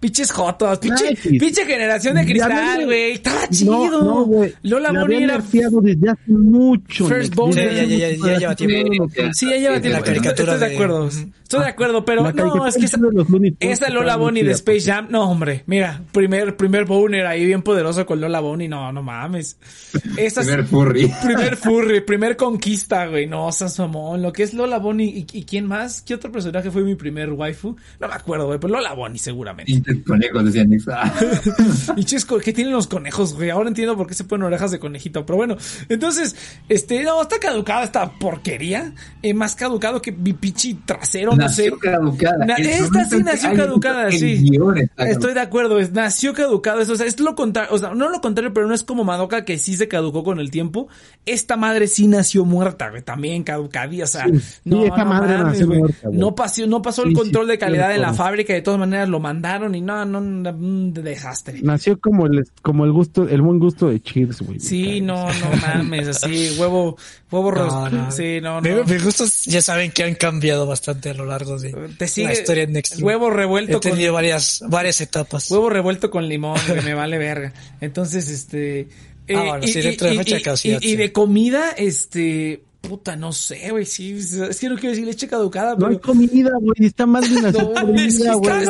pinches jotos, pinche,
Ay,
pinche generación de cristal, güey. Estaba chido.
No, no, güey.
Lola
La
Bonnie
habían
era.
nerfeado desde hace mucho.
First.
Desde
Sí, ya, ya, ya, ya lleva tiempo.
Sí, ya lleva tiempo.
la
caricatura
de- acuerdo. Estoy de acuerdo, pero
La
no, es que esa, Lola Bonnie de Space. Jam, no, hombre. Mira, primer, primer boner ahí bien poderoso con Lola Bonnie. No, no mames. Esa es-
Primer furry.
primer furry, primer conquista, güey. No, seas mamón. Lo que es Lola Bonnie y, y quién más, ¿qué otro personaje fue mi primer waifu? No me acuerdo, güey, pero Lola Bonnie seguramente.
Pinches conejos, decían Nix. Ah.
Y chesco, ¿qué tienen los conejos, güey? Ahora entiendo por qué se ponen orejas de conejito. Pero bueno, entonces, este, no, está caducada esta porquería. Eh, más caducado que mi pichi trasero, no sé.
Nació caducada.
Esta sí nació caducada, sí. Estoy de acuerdo, es, nació caducado, eso, o sea, es lo contrario, o sea, no lo contrario, pero no es como Madoka que sí se caducó con el tiempo. Esta madre sí nació muerta, güey, también caducadía, o sea,
Sí,
no,
sí,
no
madre
mames,
nació muerta.
No pasó, no pasó el control de calidad en la fábrica, de todas maneras lo mandaron y no, no, no, un desastre.
Nació como el, como el gusto, el buen gusto de Cheers, güey.
Sí, no, no mames, así, huevo, huevo
No.
Sí, no, no.
Mis gustos ya saben que han cambiado bastante a lo largo de
Te sigue
la historia en Next.
huevo revuelto
He tenido varias, varias etapas.
Huevo revuelto con limón, güey, me vale verga. Entonces, este...
Ah, bueno, sí, dentro de fecha de caducidad,
y, y
sí.
de comida, este... Puta, no sé, güey, sí. Es que no quiero decir leche caducada,
No
pero...
hay comida, güey. Está más bien así
No, que
güey.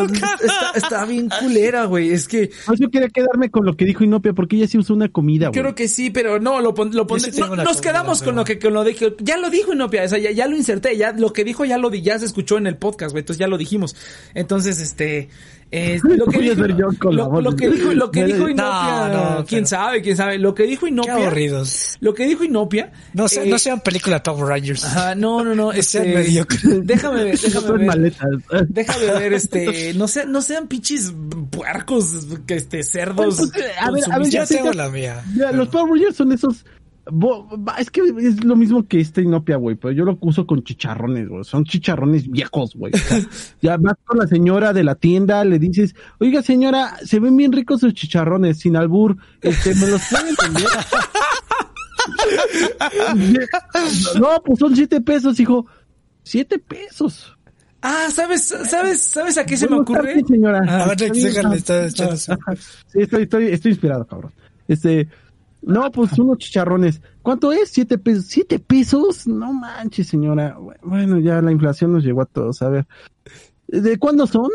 está, bien culera, güey. Es que
Por eso yo quería quedarme con lo que dijo Inopia, porque ella sí usó una comida, güey.
creo que sí, pero no, lo, pon- lo pon-
sí
no, nos
comida,
quedamos con lo que con lo. Ya lo dijo Inopia, o sea, ya, ya lo inserté, ya lo que dijo ya lo di, ya se escuchó en el podcast, güey. Entonces ya lo dijimos. Entonces, este... eh, lo que dijo,
ser yo con la
lo,
voz.
lo que dijo, lo que
No,
dijo
no,
Inopia,
no,
quién
pero-
sabe, quién sabe. Lo que dijo
Qué
Inopia,
aburridos.
lo que dijo Inopia,
No, sea,
eh,
no sean película Power Rangers.
ajá, no, no, no,
No sean
este,
mediocres.
déjame ver, déjame ver.
maletas.
Déjame ver, este, no sean, no sean pinches puercos, este, cerdos.
Pues, a ver, a ver,
ya tengo la mía.
Ya, los Power Rangers son esos. Es que es lo mismo que este Inopia, güey, pero yo lo uso con chicharrones, güey. Son chicharrones viejos, güey. O sea, ya vas con la señora de la tienda, le dices, oiga señora, se ven bien ricos sus chicharrones, sin albur, este, me los pueden vender. no, pues son siete pesos, hijo. Siete pesos.
Ah, ¿sabes, sabes, sabes a qué se me ocurre?
tardes, señora.
Ah,
A ver,
Está
déjale, está echando su-
Sí, estoy, estoy, estoy inspirado, cabrón. Este, no, pues unos chicharrones. ¿Cuánto es? ¿Siete pesos? ¿Siete pesos? No manches, señora. Bueno, ya la inflación nos llegó a todos. A ver, ¿de cuándo son?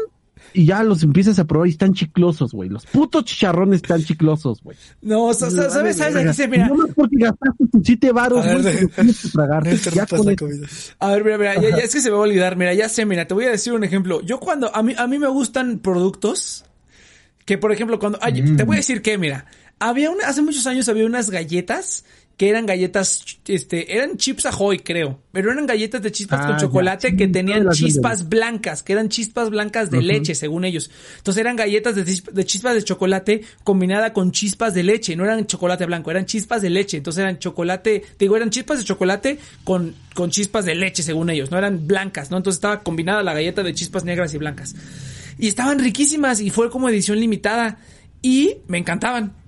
Y ya los empiezas a probar y están chiclosos, güey. Los putos chicharrones están chiclosos, güey.
No, sa- sa- ¿sabes, sabes qué se mira?
No más porque gastaste tus siete varos, güey, tienes que tragar. Ya con
la comida.
A ver, mira, mira, ya, ya es que se me va a olvidar. Mira, ya sé, mira, te voy a decir un ejemplo. Yo cuando, a mí, a mí me gustan productos que, por ejemplo, cuando, ay, te voy a decir que, mira, había una, hace muchos años había unas galletas que eran galletas, este, eran chips ahoy, creo, pero eran galletas de chispas
Ah,
con chocolate
Sí,
que tenían chispas blancas, que eran chispas blancas de leche, según ellos. Entonces eran galletas de, de chispas de chocolate combinada con chispas de leche, no eran chocolate blanco, eran chispas de leche. Entonces eran chocolate, digo, eran chispas de chocolate con, con chispas de leche, según ellos, no eran blancas, ¿no? Entonces estaba combinada la galleta de chispas negras y blancas. Y estaban riquísimas y fue como edición limitada y me encantaban.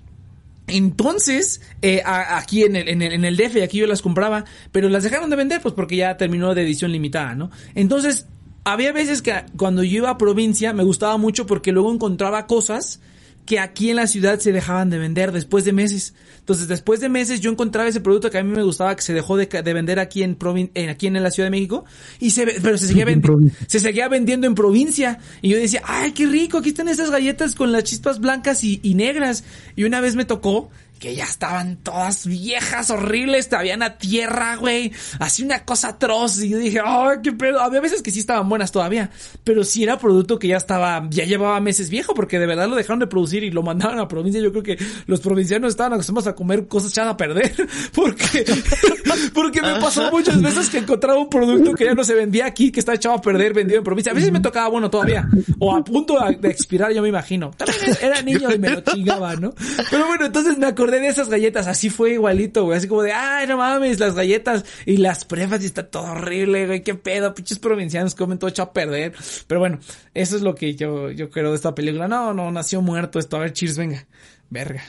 Entonces, eh, a- aquí en el, en, el, en el DF, aquí yo las compraba, pero las dejaron de vender, pues porque ya terminó de edición limitada, ¿no? Entonces, había veces que cuando yo iba a provincia me gustaba mucho porque luego encontraba cosas que aquí en la ciudad se dejaban de vender después de meses. Entonces, después de meses yo encontraba ese producto que a mí me gustaba que se dejó de, de vender aquí en, provin- en aquí en la Ciudad de México y se pero se seguía se seguía vendiendo en provincia. Y yo decía, ay, qué rico, aquí están estas galletas con las chispas blancas y, y negras. Y una vez me tocó que ya estaban todas viejas, horribles, habían a tierra, güey. Así una cosa atroz. Y yo dije, ay, qué pedo. Había veces que sí estaban buenas todavía. Pero sí era producto que ya estaba, ya llevaba meses viejo, porque de verdad lo dejaron de producir y lo mandaban a provincia. Yo creo que los provincianos estaban acostumbrados a comer cosas echadas a perder. Porque, porque me pasó muchas veces que encontraba un producto que ya no se vendía aquí, que está echado a perder, vendido en provincia. A veces me tocaba bueno todavía. O a punto de expirar, yo me imagino. También era niño y me lo chingaba, ¿no? Pero bueno, entonces me acordé de esas galletas, así fue igualito, güey, así como de, ay, no mames, las galletas y las prefas y está todo horrible, güey, qué pedo, pinches provincianos comen todo hecho a perder. Pero bueno, eso es lo que yo, yo creo de esta película. No, no, nació muerto esto. A ver, cheers, venga. Verga.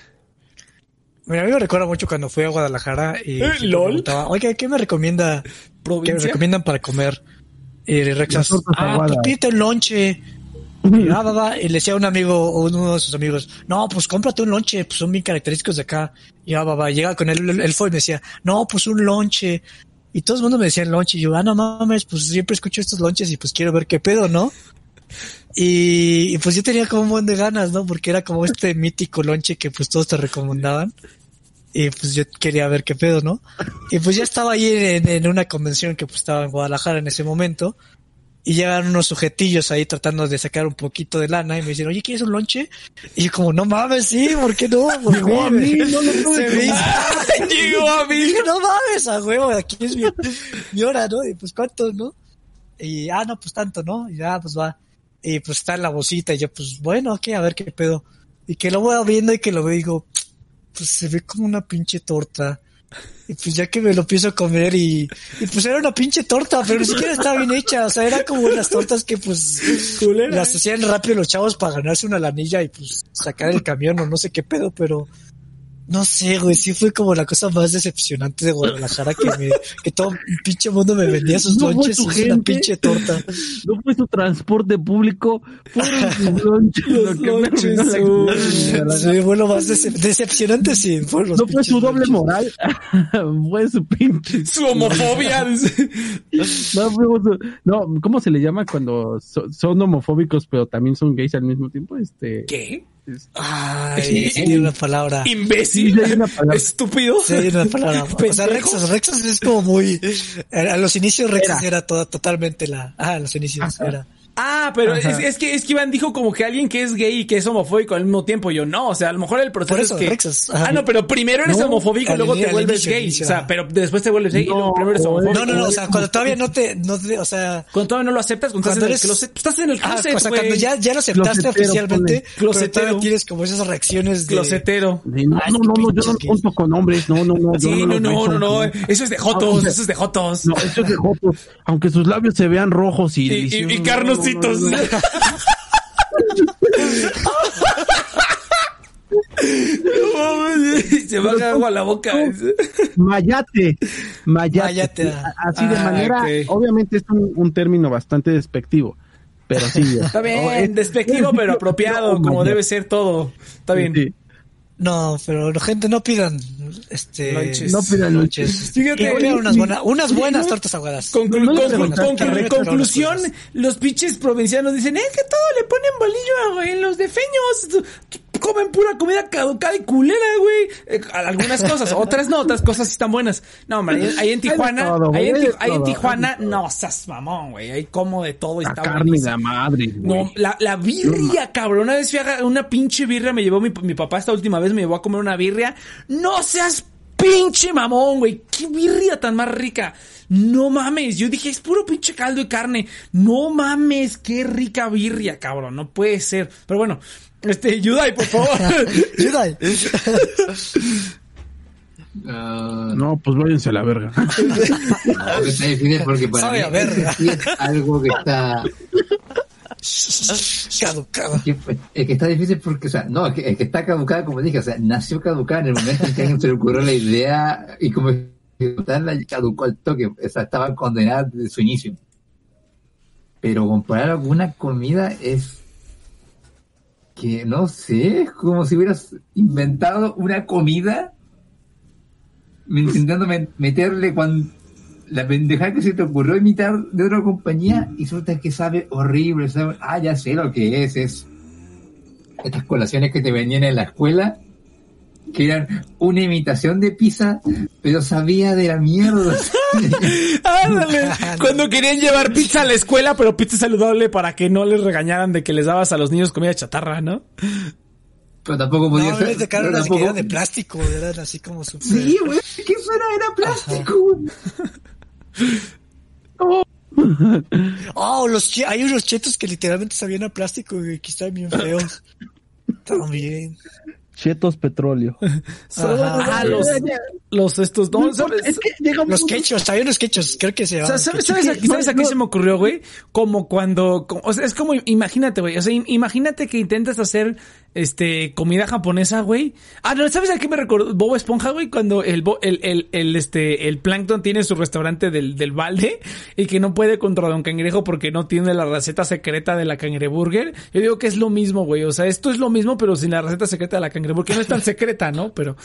Mira, a mí me recuerda mucho cuando fui a Guadalajara y
¿Eh, lol?
preguntaba, Oiga, ¿qué me recomienda? ¿Qué me
¿Provincia?
recomiendan para comer? Y
tortas
ah, pues pídete un lonche. Y, ah, va, va. Y le decía a un amigo, o uno de sus amigos, no, pues cómprate un lonche, pues son bien característicos de acá. Y ah, va, va. Llega con él, él, fue y me decía, no, pues un lonche. Y todo el mundo me decía lonche. Y yo, ah, no mames, pues siempre escucho estos lonches y pues quiero ver qué pedo, ¿no? Y, y, pues yo tenía como un buen de ganas, ¿no? Porque era como este mítico lonche que pues todos te recomendaban. Y pues yo quería ver qué pedo, ¿no? Y pues ya estaba ahí en, en una convención que pues estaba en Guadalajara en ese momento. Y llegan unos sujetillos ahí tratando de sacar un poquito de lana y me dicen, oye, ¿quieres un lonche? Y yo como, no mames, sí, ¿por qué no? ¿Por
Llegó a mí, no lo
me hizo-
Llegó a mí.
No mames, a huevo, aquí es mi, mi hora, ¿no? Y pues, ¿cuánto, no? Y, ah, no, pues tanto, ¿no? Y ya, pues va. Y pues está en la bolsita y yo, pues, bueno, ok, a ver qué pedo. Y que lo voy viendo y que lo veo y digo, pues se ve como una pinche torta. Y pues ya que me lo a comer y, y pues era una pinche torta, pero ni siquiera estaba bien hecha. O sea, era como las tortas que pues
Culera.
las hacían rápido los chavos para ganarse una lanilla y pues sacar el camión o no sé qué pedo, pero no sé, güey, sí fue como la cosa más decepcionante de Guadalajara que me, que todo el pinche mundo me vendía sus
No
lonches
su
y una pinche torta.
No fue su transporte público, fueron sus lonches.
Los
la.
Sí, fue lo más decep- decepcionante, sí. los
No fue su doble
lonches.
moral, fue su pinche.
Su homofobia.
No, fue su- no, ¿cómo se le llama cuando so- son homofóbicos pero también son gays al mismo tiempo? Este,
¿Qué?
Ay, sí, tiene una palabra.
¿Imbécil?
Sí, hay una palabra.
¿Estúpido?
Sí, hay una palabra. O sea. Rexas, Rexas es como muy, a los inicios Rexas
Era.
era, toda, totalmente la, ah, a los inicios
Ajá.
era.
Ah, pero es, es que es que Iván dijo como que alguien que es gay y que es homofóbico al mismo tiempo. Yo no, o sea, a lo mejor el proceso
eso,
es que.
Rexas.
Ah, no, pero primero eres
No,
homofóbico y luego te vuelves
inicio,
gay.
inicio,
o sea, pero después te vuelves gay y
No,
luego primero eres homofóbico.
No, no, no, o sea, cuando todavía no te, no te, o sea,
Cuando todavía no lo aceptas, cuando,
Cuando
estás en
eres-
el closet. pues estás en el
ah,
closet,
o sea, cuando ya, ya lo aceptaste
Closetero,
oficialmente,
ponle.
pero
Closetero.
todavía tienes como esas reacciones de...
Closetero.
Sí, no,
Ah,
no, no, no, yo no junto con hombres, no, no, no.
Sí, no, no, no, no. Eso es de jotos,
sea,
eso es de jotos.
No, eso es de jotos. Aunque sus labios se vean rojos y
Y, y,
no,
Se va a agua a la boca.
Mayate, mayate.
Mayate, ah.
Así de
Ah,
manera, obviamente es un, un término bastante despectivo, pero sí.
Está
Oh,
bien,
es-
despectivo, pero apropiado, como debe ser todo. Está bien.
Sí.
No, pero gente, no pidan, este...
Lonches.
No pidan
lonches.
Fíjate,
pidan unas buenas, unas buenas tortas ahogadas.
Conclu-
No
conclu- conclu- conclusión, los pinches provincianos dicen, es que todo le ponen bolillo en los defeños. Comen pura comida caducada y culera, güey. Eh, algunas cosas, otras no, otras cosas sí están buenas. No, hombre, ahí, ahí en Tijuana, ahí en,
hay de
en Tijuana,
hay de todo.
no seas mamón, güey. Ahí como de todo y
La
está
carne de
buenísimo.
la madre. güey.
No, la, la birria, cabrón. Una vez fui a una pinche birria, me llevó mi, mi papá esta última vez, me llevó a comer una birria. No seas pinche mamón, güey. Qué birria tan más rica. No mames. Yo dije, es puro pinche caldo de carne. No mames, qué rica birria, cabrón. No puede ser. Pero bueno, este, Yudai, por favor.
Ayuda.
Ah,
No, pues váyanse a la verga.
no, que está difícil porque para
Sabe
mí
a verga.
sí es algo que está
Caducado.
que, es que está difícil porque, o sea, no, es que, es que está caducada, como dije, o sea, nació caducada en el momento en que alguien se le ocurrió la idea y como ejecutarla caducó al toque, o sea, estaba condenada desde su inicio. Pero comparar con una comida es que no sé, es como si hubieras inventado una comida intentando met- meterle cuando la pendejada que se te ocurrió imitar de otra compañía y resulta que sabe horrible, sabe, ah, ya sé lo que es, es estas colaciones que te venían en la escuela, que eran una imitación de pizza, pero sabía de la mierda.
Ándale. Cuando querían llevar pizza a la escuela, pero pizza saludable para que no les regañaran de que les dabas a los niños comida chatarra, ¿no?
pero tampoco
No,
podía
en
ser.
de
pero
carne,
tampoco-
eran de plástico, eran así como.
Sí, güey, que eso era, era plástico. güey.
Oh, los che- hay unos chetos que literalmente sabían a plástico y que estaban bien feos. También.
Chetos Petróleo.
Ajá. Ah, los, los estos, no, ¿sabes?
Es que
Los quechos, hay unos quechos, creo que se
O
llaman.
sea, ¿sabes, a, ¿sabes a qué se me ocurrió, güey? Como cuando, como- o sea, es como, imagínate, güey, o sea, im- imagínate que intentas hacer, este, comida japonesa, güey. Ah, no, ¿sabes a qué me recordó? Bobo Esponja, güey, cuando el, el, el, este, el Plankton tiene su restaurante del, del balde y que no puede contra Don Cangrejo porque no tiene la receta secreta de la cangreburger. Yo digo que es lo mismo, güey, o sea, esto es lo mismo, pero sin la receta secreta de la cangreburger, no es tan secreta, ¿no? Pero,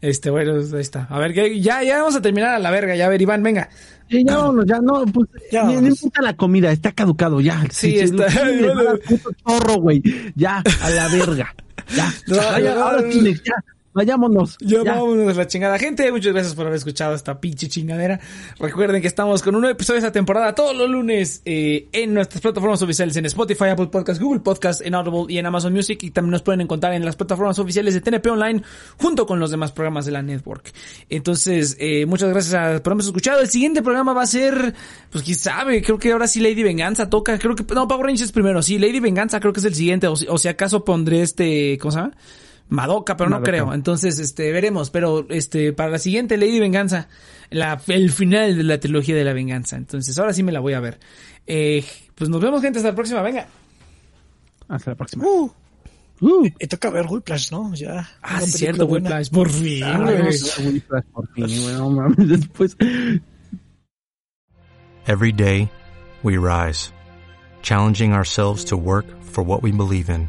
este, bueno, ahí está. A ver, ya, ya vamos a terminar a la verga, ya, a ver, Iván, venga.
Sí, ya vámonos, ya no, pues,
Ya
ni,
vámonos.
importa la comida, está caducado, ya.
Sí, está.
Dar puto chorro, güey. Ya, a la verga. Ya.
No,
Vaya,
no,
ahora
no,
sí, ya. Vayámonos.
Ya,
ya.
vámonos la chingada. Gente, muchas gracias por haber escuchado esta pinche chingadera. Recuerden que estamos con un nuevo episodio de esta temporada todos los lunes eh, en nuestras plataformas oficiales en Spotify, Apple Podcast, Google Podcast, en Audible y en Amazon Music. Y también nos pueden encontrar en las plataformas oficiales de TNP Online junto con los demás programas de la network. Entonces, eh, muchas gracias a- por habernos escuchado. El siguiente programa va a ser, pues quién sabe, creo que ahora sí Lady Venganza toca. Creo que, no, Power Rangers primero. Sí, Lady Venganza creo que es el siguiente. O, o si acaso pondré este, ¿cómo se llama? Madoka, pero no
Madoka.
creo. Entonces, este, veremos. Pero, este, para la siguiente Lady Venganza, la, el final de la trilogía de la venganza. Entonces, ahora sí me la voy a ver. Eh, pues nos vemos, gente. Hasta la próxima. Venga.
Hasta la próxima.
Uh,
Uh.
me toca ver Whiplash, ¿no? Ya.
Ah,
película
cierto. Whiplash. Por fin,
Ah, Whiplash por fin, güey, no mames, después.
Every day, we rise, challenging ourselves to work for what we believe in.